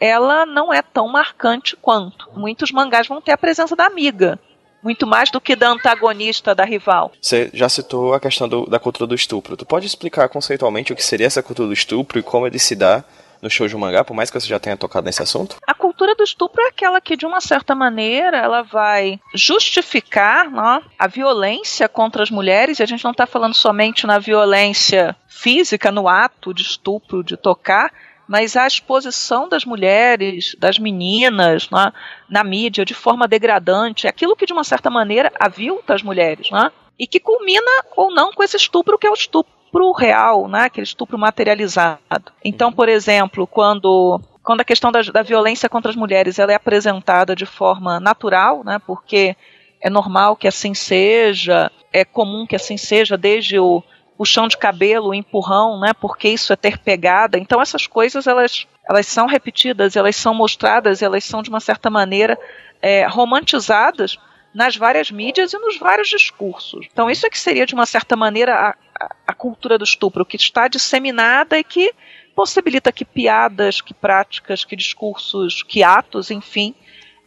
ela não é tão marcante quanto. Muitos mangás vão ter a presença da amiga, muito mais do que da antagonista, da rival. Você já citou a questão do- da cultura do estupro. Tu pode explicar conceitualmente o que seria essa cultura do estupro e como ele se dá no shoujo mangá, por mais que você já tenha tocado nesse assunto? A cultura do estupro é aquela que, de uma certa maneira, ela vai justificar né, a violência contra as mulheres, e a gente não está falando somente na violência física, no ato de estupro, de tocar, mas a exposição das mulheres, das meninas, né, na mídia de forma degradante, é aquilo que, de uma certa maneira, avilta as mulheres, né, e que culmina ou não com esse estupro que é o estupro real, né, aquele estupro materializado. Então, por exemplo, quando quando a questão da, da violência contra as mulheres ela é apresentada de forma natural, né, porque é normal que assim seja, é comum que assim seja desde o puxão de cabelo, o empurrão, né? Porque isso é ter pegada. Então essas coisas elas elas são repetidas, elas são mostradas, elas são de uma certa maneira é, romantizadas nas várias mídias e nos vários discursos. Então isso é que seria de uma certa maneira a, a, a cultura do estupro, que está disseminada e que possibilita que piadas, que práticas, que discursos, que atos, enfim,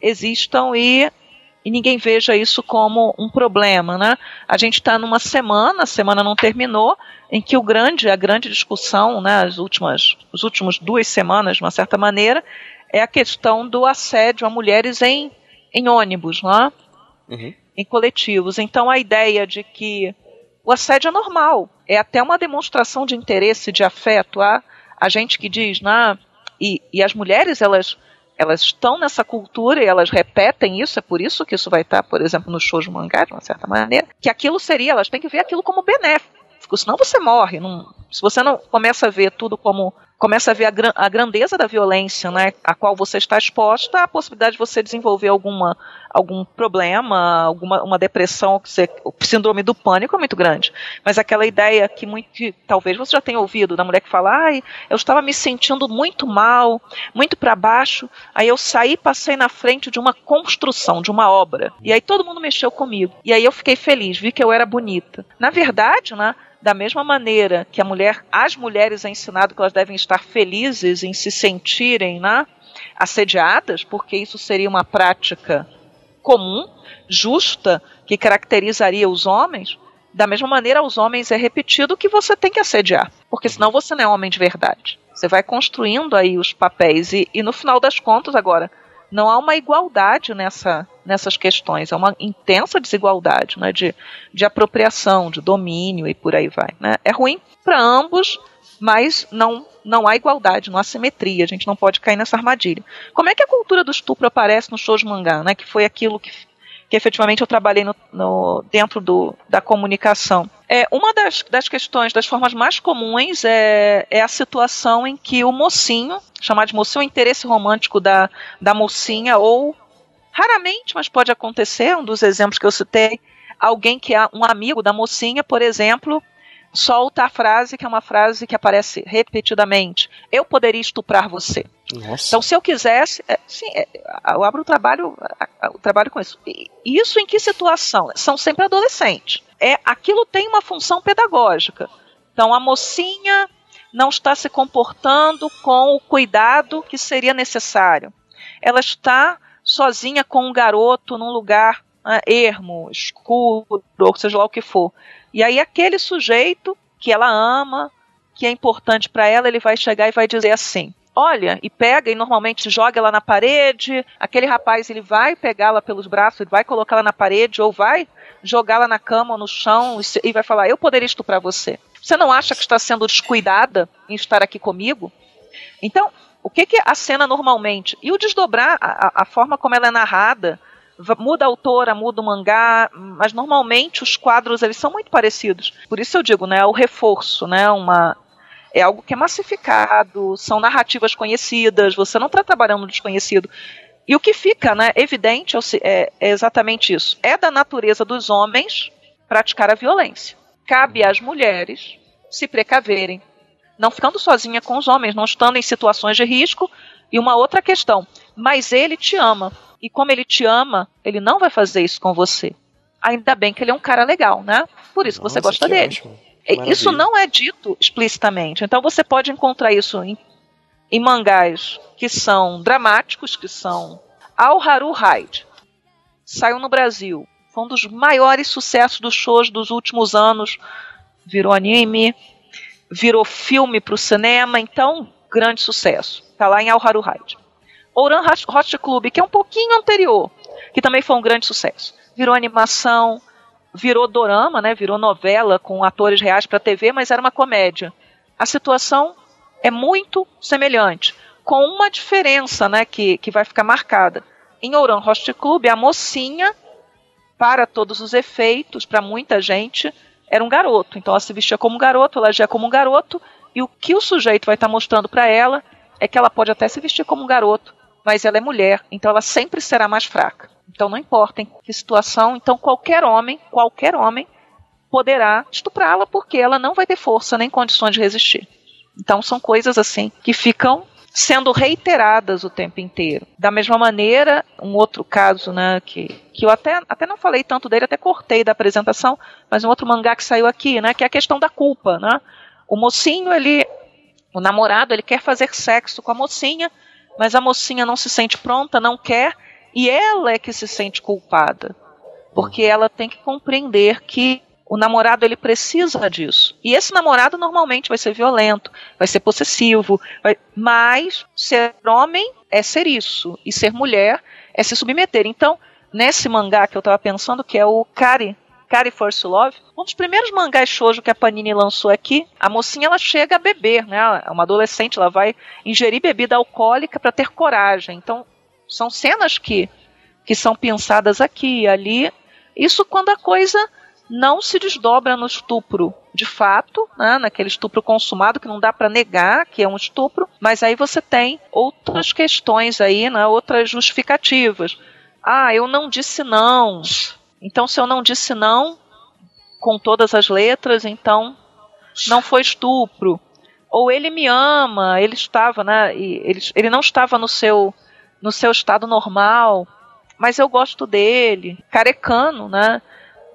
existam e e ninguém veja isso como um problema, né? A gente está numa semana, a semana não terminou, em que o grande, a grande discussão, né, as últimas, as últimas duas semanas, de uma certa maneira, é a questão do assédio a mulheres em, em ônibus, né? Uhum. em coletivos. Então a ideia de que o assédio é normal, é até uma demonstração de interesse, de afeto. Há a gente que diz, né, e, e as mulheres elas elas estão nessa cultura e elas repetem isso, é por isso que isso vai estar, por exemplo, no show de mangá, de uma certa maneira, que aquilo seria, elas têm que ver aquilo como benéfico, senão você morre. Não, se você não começa a ver tudo como começa a ver a, gran, a, grandeza da violência, né, a qual você está exposta, a possibilidade de você desenvolver alguma, algum problema, alguma uma depressão, o síndrome do pânico é muito grande. Mas aquela ideia que muito, talvez você já tenha ouvido da mulher que fala, ai, eu estava me sentindo muito mal, muito para baixo, aí eu saí, passei na frente de uma construção, de uma obra, e aí todo mundo mexeu comigo, e aí eu fiquei feliz, vi que eu era bonita. Na verdade, né, da mesma maneira que a mulher, as mulheres é ensinado que elas devem estar felizes em se sentirem né, assediadas, porque isso seria uma prática comum, justa, que caracterizaria os homens, da mesma maneira aos homens é repetido que você tem que assediar, porque senão você não é homem de verdade. Você vai construindo aí os papéis e, e no final das contas agora não há uma igualdade nessa, nessas questões, é uma intensa desigualdade né, de, de apropriação, de domínio e por aí vai. Né? É ruim para ambos, mas não, não há igualdade, não há simetria, a gente não pode cair nessa armadilha. Como é que a cultura do estupro aparece no show de mangá, né, que foi aquilo que que efetivamente eu trabalhei no, no, dentro do, da comunicação. É, uma das, das questões, das formas mais comuns é, é a situação em que o mocinho, chamado de mocinho, o interesse romântico da, da mocinha, ou raramente, mas pode acontecer, um dos exemplos que eu citei, alguém que é um amigo da mocinha, por exemplo, solta a frase que é uma frase que aparece repetidamente: Eu poderia estuprar você. Nossa. Então, se eu quisesse, é, sim, é, eu abro o trabalho, o trabalho com isso. E isso em que situação? São sempre adolescentes. É, aquilo tem uma função pedagógica. Então, a mocinha não está se comportando com o cuidado que seria necessário. Ela está sozinha com um garoto num lugar né, ermo, escuro, ou seja lá o que for. E aí aquele sujeito que ela ama, que é importante para ela, ele vai chegar e vai dizer assim: olha, e pega e normalmente joga ela na parede. Aquele rapaz ele vai pegá-la pelos braços, ele vai colocá-la na parede ou vai jogá-la na cama ou no chão e vai falar: eu poderia estuprar você. Você não acha que está sendo descuidada em estar aqui comigo? Então, o que, que a cena normalmente e o desdobrar a, a forma como ela é narrada muda a autora, muda o mangá, mas normalmente os quadros eles são muito parecidos. Por isso eu digo, né, o reforço, né, uma é algo que é massificado, são narrativas conhecidas, você não está trabalhando no desconhecido. E o que fica, né, evidente é, é exatamente isso. É da natureza dos homens praticar a violência. Cabe às mulheres se precaverem, não ficando sozinha com os homens, não estando em situações de risco. E uma outra questão, mas ele te ama. E como ele te ama, ele não vai fazer isso com você. Ainda bem que ele é um cara legal, né? Por isso Nossa, você gosta dele. ótimo. Maravilha. Isso não é dito explicitamente. Então você pode encontrar isso em, em mangás que são dramáticos, que são Al Haru Hyde. Saiu no Brasil. Foi um dos maiores sucessos dos shows dos últimos anos. Virou anime, virou filme para o cinema, então grande sucesso. Tá lá em Al Haru Hyde. Ouran Hot Club, que é um pouquinho anterior, que também foi um grande sucesso. Virou animação, virou dorama, né? Virou novela com atores reais para TV, mas era uma comédia. A situação é muito semelhante, com uma diferença, né, que, que vai ficar marcada. Em Ouran Host Club, a mocinha, para todos os efeitos, para muita gente, era um garoto. Então ela se vestia como um garoto, ela agia como um garoto, e o que o sujeito vai estar mostrando para ela é que ela pode até se vestir como um garoto, mas ela é mulher, então ela sempre será mais fraca. Então não importa em que situação, então qualquer homem, qualquer homem poderá estuprá-la porque ela não vai ter força nem condições de resistir. Então são coisas assim que ficam sendo reiteradas o tempo inteiro. Da mesma maneira, um outro caso, né, que, que eu até, até não falei tanto dele, até cortei da apresentação, mas um outro mangá que saiu aqui, né, que é a questão da culpa, né? O mocinho, ele, o namorado, ele quer fazer sexo com a mocinha, mas a mocinha não se sente pronta, não quer, e ela é que se sente culpada. Porque ela tem que compreender que o namorado ele precisa disso. E esse namorado normalmente vai ser violento, vai ser possessivo, vai... mas ser homem é ser isso e ser mulher é se submeter. Então, nesse mangá que eu estava pensando, que é o Kari, Kari First Love, um dos primeiros mangás shoujo que a Panini lançou aqui, a mocinha ela chega a beber, né? É uma adolescente, ela vai ingerir bebida alcoólica para ter coragem. Então, são cenas que que são pensadas aqui e ali. Isso quando a coisa não se desdobra no estupro de fato, né, naquele estupro consumado que não dá para negar que é um estupro, mas aí você tem outras questões aí, né, outras justificativas. Ah, eu não disse não. Então, se eu não disse não com todas as letras, então não foi estupro. Ou ele me ama, ele estava, né? Ele, ele não estava no seu no seu estado normal, mas eu gosto dele. Carecano, né?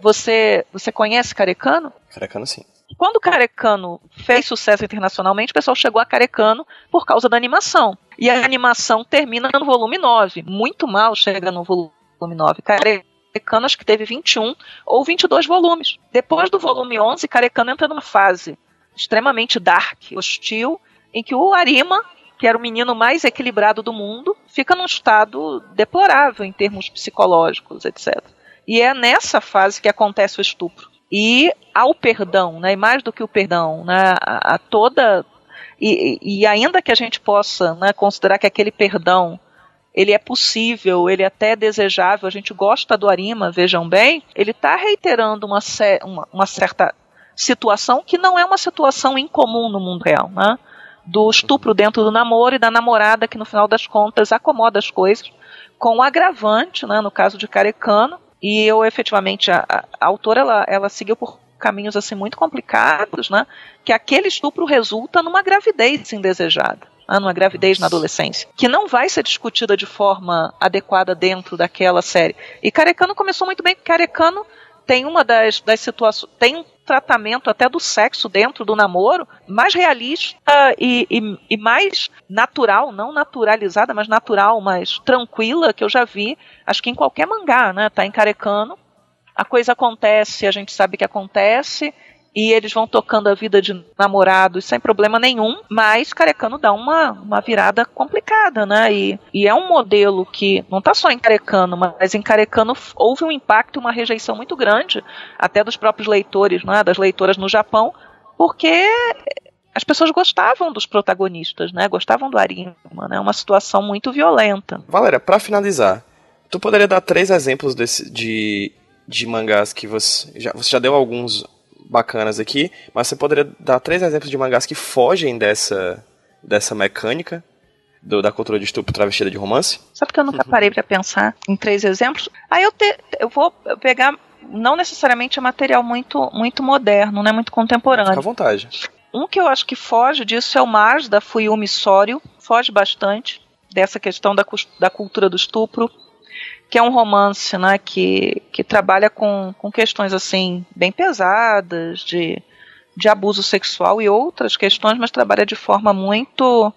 Você, você conhece Carecano? Carecano sim. Quando Carecano fez sucesso internacionalmente, o pessoal chegou a Carecano por causa da animação. E a animação termina no volume 9. Muito mal chega no volume 9. Carecano acho que teve 21 ou 22 volumes. Depois do volume 11, Carecano entra numa fase extremamente dark, hostil, em que o Arima, que era o menino mais equilibrado do mundo, fica num estado deplorável em termos psicológicos, etc. E é nessa fase que acontece o estupro. E ao perdão, né, e mais do que o perdão, né, a, a toda. E, e, ainda que a gente possa né, considerar que aquele perdão ele é possível, ele é até desejável, a gente gosta do Arima, vejam bem, ele está reiterando uma, uma, uma, certa situação que não é uma situação incomum no mundo real, né? Do estupro dentro do namoro e da namorada que no final das contas acomoda as coisas, com o agravante, né, no caso de Carecano, e eu efetivamente a, a, a autora ela, ela seguiu por caminhos assim muito complicados, né? Que aquele estupro resulta numa gravidez indesejada. Né, numa gravidez na adolescência, que não vai ser discutida de forma adequada dentro daquela série. E Carecano começou muito bem, Carecano tem uma das, das situações, tem um tratamento até do sexo dentro do namoro mais realista e, e, e, mais natural, não naturalizada, mas natural, mais tranquila que eu já vi, acho que em qualquer mangá, né? Tá encarecando. A coisa acontece, a gente sabe que acontece, e eles vão tocando a vida de namorados sem problema nenhum, mas Carecano dá uma, uma virada complicada, né? E, e é um modelo que não está só em Carecano, mas em Carecano houve um impacto, uma rejeição muito grande, até dos próprios leitores, né? das leitoras no Japão, porque as pessoas gostavam dos protagonistas, né? Gostavam do Arima, né? Uma situação muito violenta. Valéria, para finalizar, tu poderia dar três exemplos desse, de, de mangás que você já, você já deu alguns bacanas aqui, mas você poderia dar três exemplos de mangás que fogem dessa, dessa mecânica do, da cultura de estupro travestida de romance? Sabe que eu nunca parei para pensar em três exemplos? Aí eu, te, eu vou pegar não necessariamente é material muito muito moderno, né, muito contemporâneo. Fica à vontade. Um que eu acho que foge disso é o Mars, da Fuyumi Sório, foge bastante dessa questão da, da cultura do estupro que é um romance, né, que, que trabalha com, com questões assim bem pesadas de, de abuso sexual e outras questões, mas trabalha de forma muito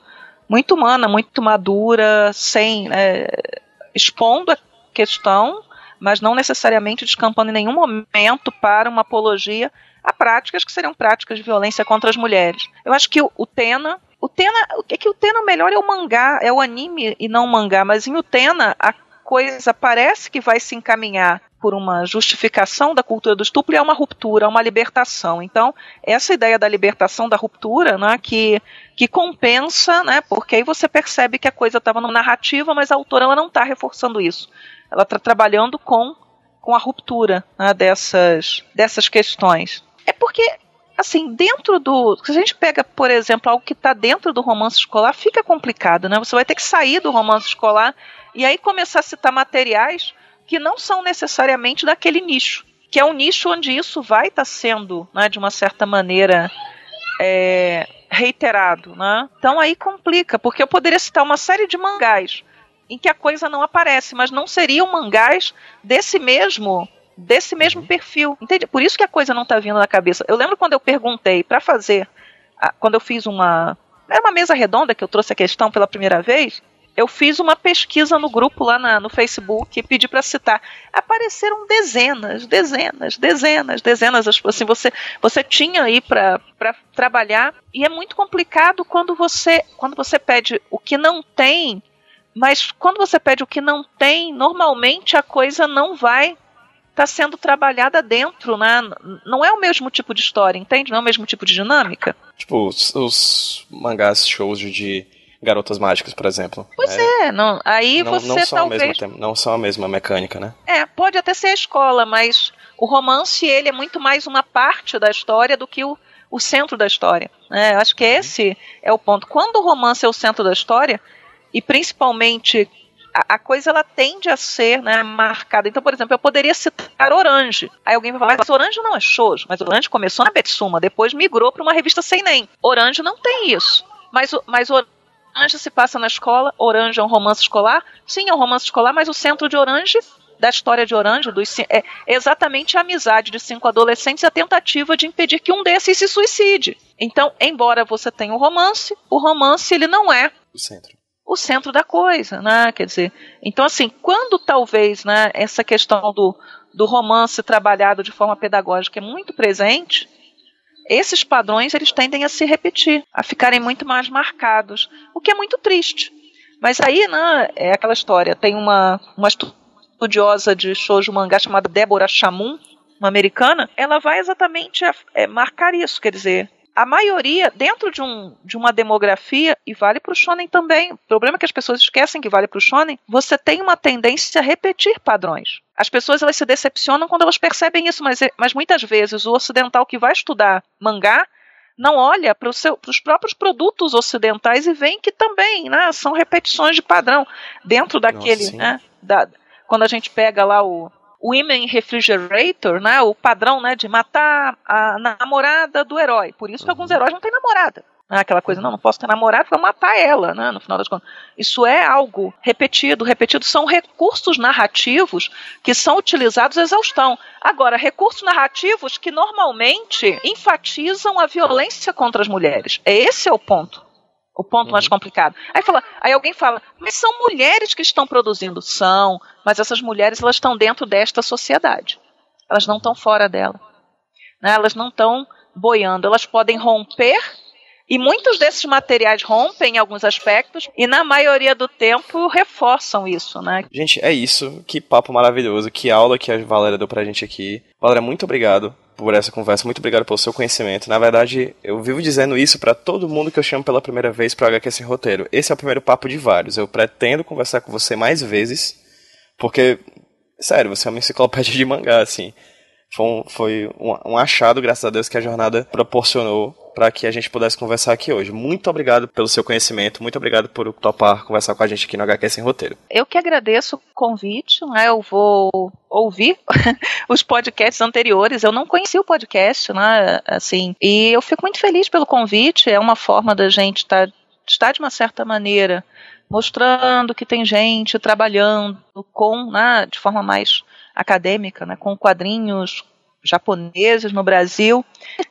muito humana, muito madura, sem é, expondo a questão, mas não necessariamente descampando em nenhum momento para uma apologia a práticas que seriam práticas de violência contra as mulheres. Eu acho que o, o Tena o Tena, é que o Tena melhor é o mangá, é o anime e não o mangá, mas em Utena a coisa parece que vai se encaminhar por uma justificação da cultura do estupro é uma ruptura, uma libertação. Então, essa ideia da libertação, da ruptura, né, que, que compensa, né, porque aí você percebe que a coisa estava na narrativa, mas a autora ela não está reforçando isso. Ela está trabalhando com, com a ruptura né, dessas, dessas questões. É porque assim, dentro do. Se a gente pega, por exemplo, algo que está dentro do romance escolar, fica complicado, né? Você vai ter que sair do romance escolar e aí começar a citar materiais que não são necessariamente daquele nicho. que é um nicho onde isso vai estar sendo, né, de uma certa maneira, é, reiterado. Né? Então aí complica, porque eu poderia citar uma série de mangás em que a coisa não aparece, mas não seriam mangás desse mesmo desse mesmo perfil, entende? Por isso que a coisa não está vindo na cabeça. Eu lembro quando eu perguntei para fazer, quando eu fiz uma era uma mesa redonda que eu trouxe a questão pela primeira vez, eu fiz uma pesquisa no grupo lá na, no Facebook e pedi para citar. Apareceram dezenas, dezenas, dezenas, dezenas. Assim, você, você tinha aí para trabalhar e é muito complicado quando você, quando você pede o que não tem, mas quando você pede o que não tem, normalmente a coisa não vai tá sendo trabalhada dentro, né? Não é o mesmo tipo de história, entende? Não é o mesmo tipo de dinâmica. Tipo, os, os mangás shows de Garotas Mágicas, por exemplo. Pois é, é não, aí não, você não são talvez... A mesma, não são a mesma mecânica, né? É, pode até ser a escola, mas o romance ele é muito mais uma parte da história do que o, o centro da história. Né? Eu acho que esse é o ponto. Quando o romance é o centro da história, e principalmente a, a coisa ela tende a ser né, marcada. Então, por exemplo, eu poderia citar Orange. Aí alguém vai falar, mas Orange não é shoujo, mas Orange começou na Betsuma, depois migrou para uma revista sem nem. Orange não tem isso. Mas, mas Orange Orange se passa na escola, Orange é um romance escolar. Sim, é um romance escolar, mas o centro de Orange, da história de Orange, dos, é exatamente a amizade de cinco adolescentes e a tentativa de impedir que um desses se suicide. Então, embora você tenha um romance, o romance ele não é o centro. O centro da coisa, né? Quer dizer, então assim, quando talvez, né, essa questão do, do romance trabalhado de forma pedagógica é muito presente, esses padrões eles tendem a se repetir, a ficarem muito mais marcados, o que é muito triste. Mas aí, né, é aquela história, tem uma, uma estudiosa de shoujo mangá chamada Débora Chamun, uma americana, ela vai exatamente é, marcar isso, quer dizer, a maioria, dentro de, um, de uma demografia, e vale para o shonen também, o problema é que as pessoas esquecem que vale para o shonen, você tem uma tendência a repetir padrões. As pessoas elas se decepcionam quando elas percebem isso, mas, mas muitas vezes o ocidental que vai estudar mangá não olha para os próprios produtos ocidentais e vê que também né, são repetições de padrão dentro daquele. Nossa, né, da, quando a gente pega lá o, Women Refrigerator, né, o padrão né, de matar a namorada do herói. Por isso que alguns uhum. heróis não têm namorada. Né, aquela coisa, não, não posso ter namorada, vou matar ela, né, no final das contas. Isso é algo repetido, repetido. São recursos narrativos que são utilizados a exaustão. Agora, recursos narrativos que normalmente enfatizam a violência contra as mulheres. Esse é o ponto o ponto uhum. mais complicado. Aí, fala, aí alguém fala, mas são mulheres que estão produzindo. São, mas essas mulheres elas estão dentro desta sociedade. Elas não estão fora dela. Né? Elas não estão boiando. Elas podem romper, e muitos desses materiais rompem em alguns aspectos, e na maioria do tempo reforçam isso. Né? Gente, é isso. Que papo maravilhoso. Que aula que a Valéria deu pra gente aqui. Valéria, muito obrigado por essa conversa, muito obrigado pelo seu conhecimento. Na verdade, eu vivo dizendo isso para todo mundo que eu chamo pela primeira vez para HQ Sem Roteiro. Esse é o primeiro papo de vários. Eu pretendo conversar com você mais vezes, porque, sério, você é uma enciclopédia de mangá, assim. Foi um, foi um, um achado, graças a Deus, que a jornada proporcionou para que a gente pudesse conversar aqui hoje. Muito obrigado pelo seu conhecimento, muito obrigado por topar conversar com a gente aqui no HQ Sem Roteiro. Eu que agradeço o convite, né? eu vou ouvir os podcasts anteriores, eu não conheci o podcast, né, assim, e eu fico muito feliz pelo convite, é uma forma da gente estar, tá, estar de uma certa maneira mostrando que tem gente trabalhando com, né, de forma mais acadêmica, né, com quadrinhos, japoneses no Brasil,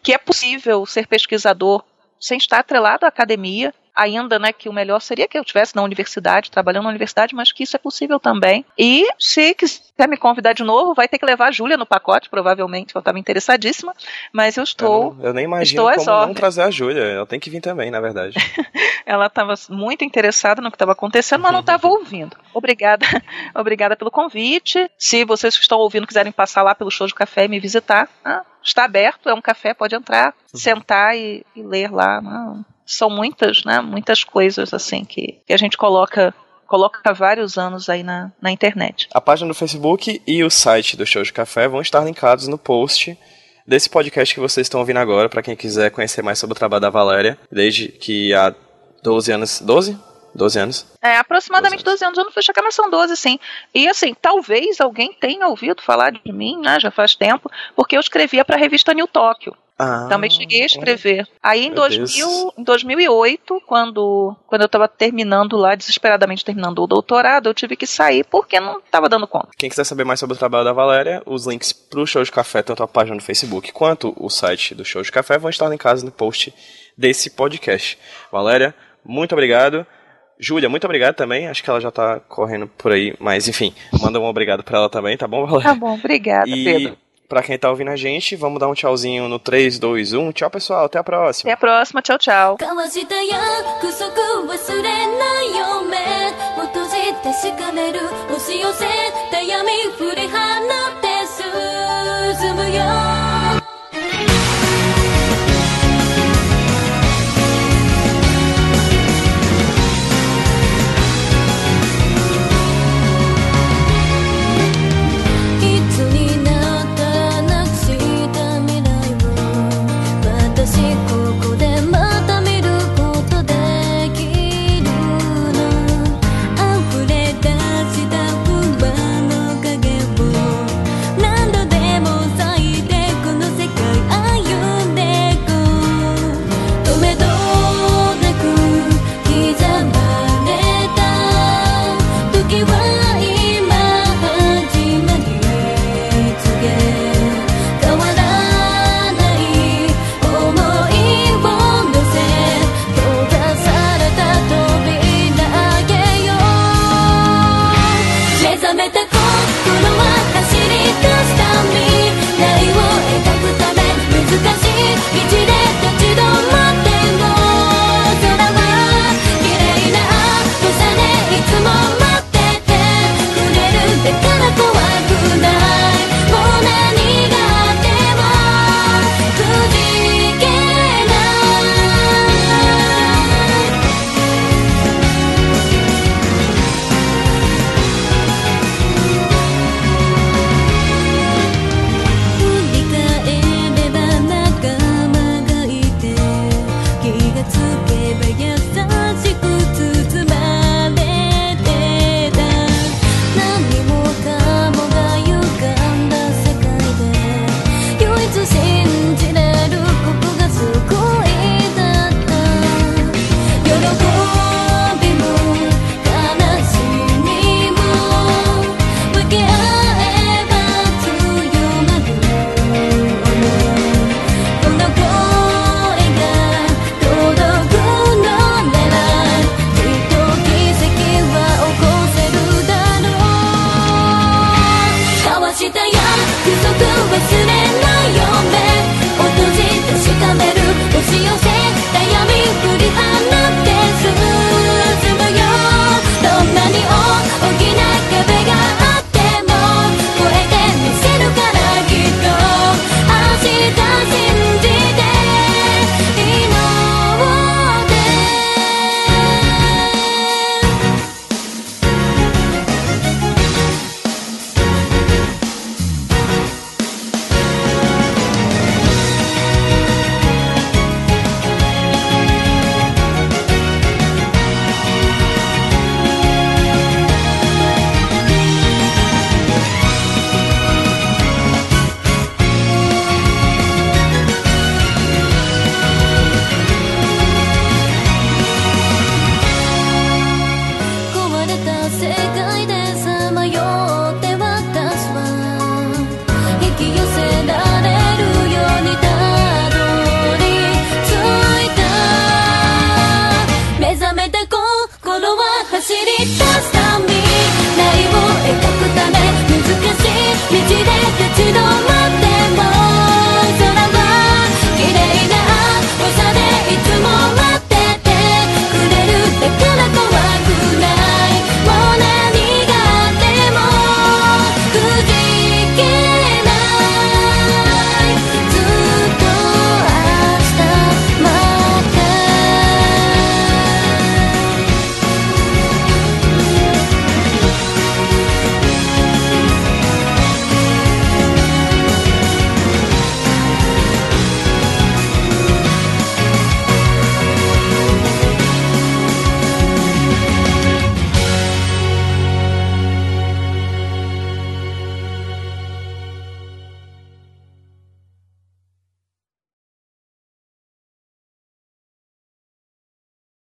que é possível ser pesquisador sem estar atrelado à academia, ainda, né, que o melhor seria que eu estivesse na universidade, trabalhando na universidade, mas que isso é possível também. E se quiser me convidar de novo, vai ter que levar a Júlia no pacote, provavelmente, eu estava interessadíssima, mas eu estou. Eu, não, eu nem imagino estou como não trazer a Júlia, ela tem que vir também, na verdade. ela estava muito interessada no que estava acontecendo, mas não estava ouvindo. Obrigada, obrigada pelo convite. Se vocês que estão ouvindo quiserem passar lá pelo show de café e me visitar, ah, está aberto, é um café, pode entrar, sentar e, e ler lá. Não são muitas, né? Muitas coisas assim que, que a gente coloca coloca vários anos aí na, na internet. A página do Facebook e o site do Show de Café vão estar linkados no post desse podcast que vocês estão ouvindo agora, para quem quiser conhecer mais sobre o trabalho da Valéria, desde que há 12 anos, 12? 12 anos? É, aproximadamente 12 anos. 12 anos. Eu não fui checar, mas são 12, sim. E assim, talvez alguém tenha ouvido falar de mim, né, já faz tempo, porque eu escrevia para a revista New Tóquio. Ah, também cheguei a escrever. Aí em, 2000, em 2008, quando, quando eu estava terminando lá, desesperadamente terminando o doutorado, eu tive que sair porque não estava dando conta. Quem quiser saber mais sobre o trabalho da Valéria, os links para o Show de Café, tanto a página no Facebook quanto o site do Show de Café, vão estar em casa no post desse podcast. Valéria, muito obrigado. Júlia, muito obrigado também. Acho que ela já tá correndo por aí, mas enfim, manda um obrigado para ela também, tá bom, Valéria? Tá bom, obrigada, e... Pedro para quem tá ouvindo a gente. Vamos dar um tchauzinho no 3, 2, 1. Tchau, pessoal. Até a próxima. Até a próxima. Tchau, tchau.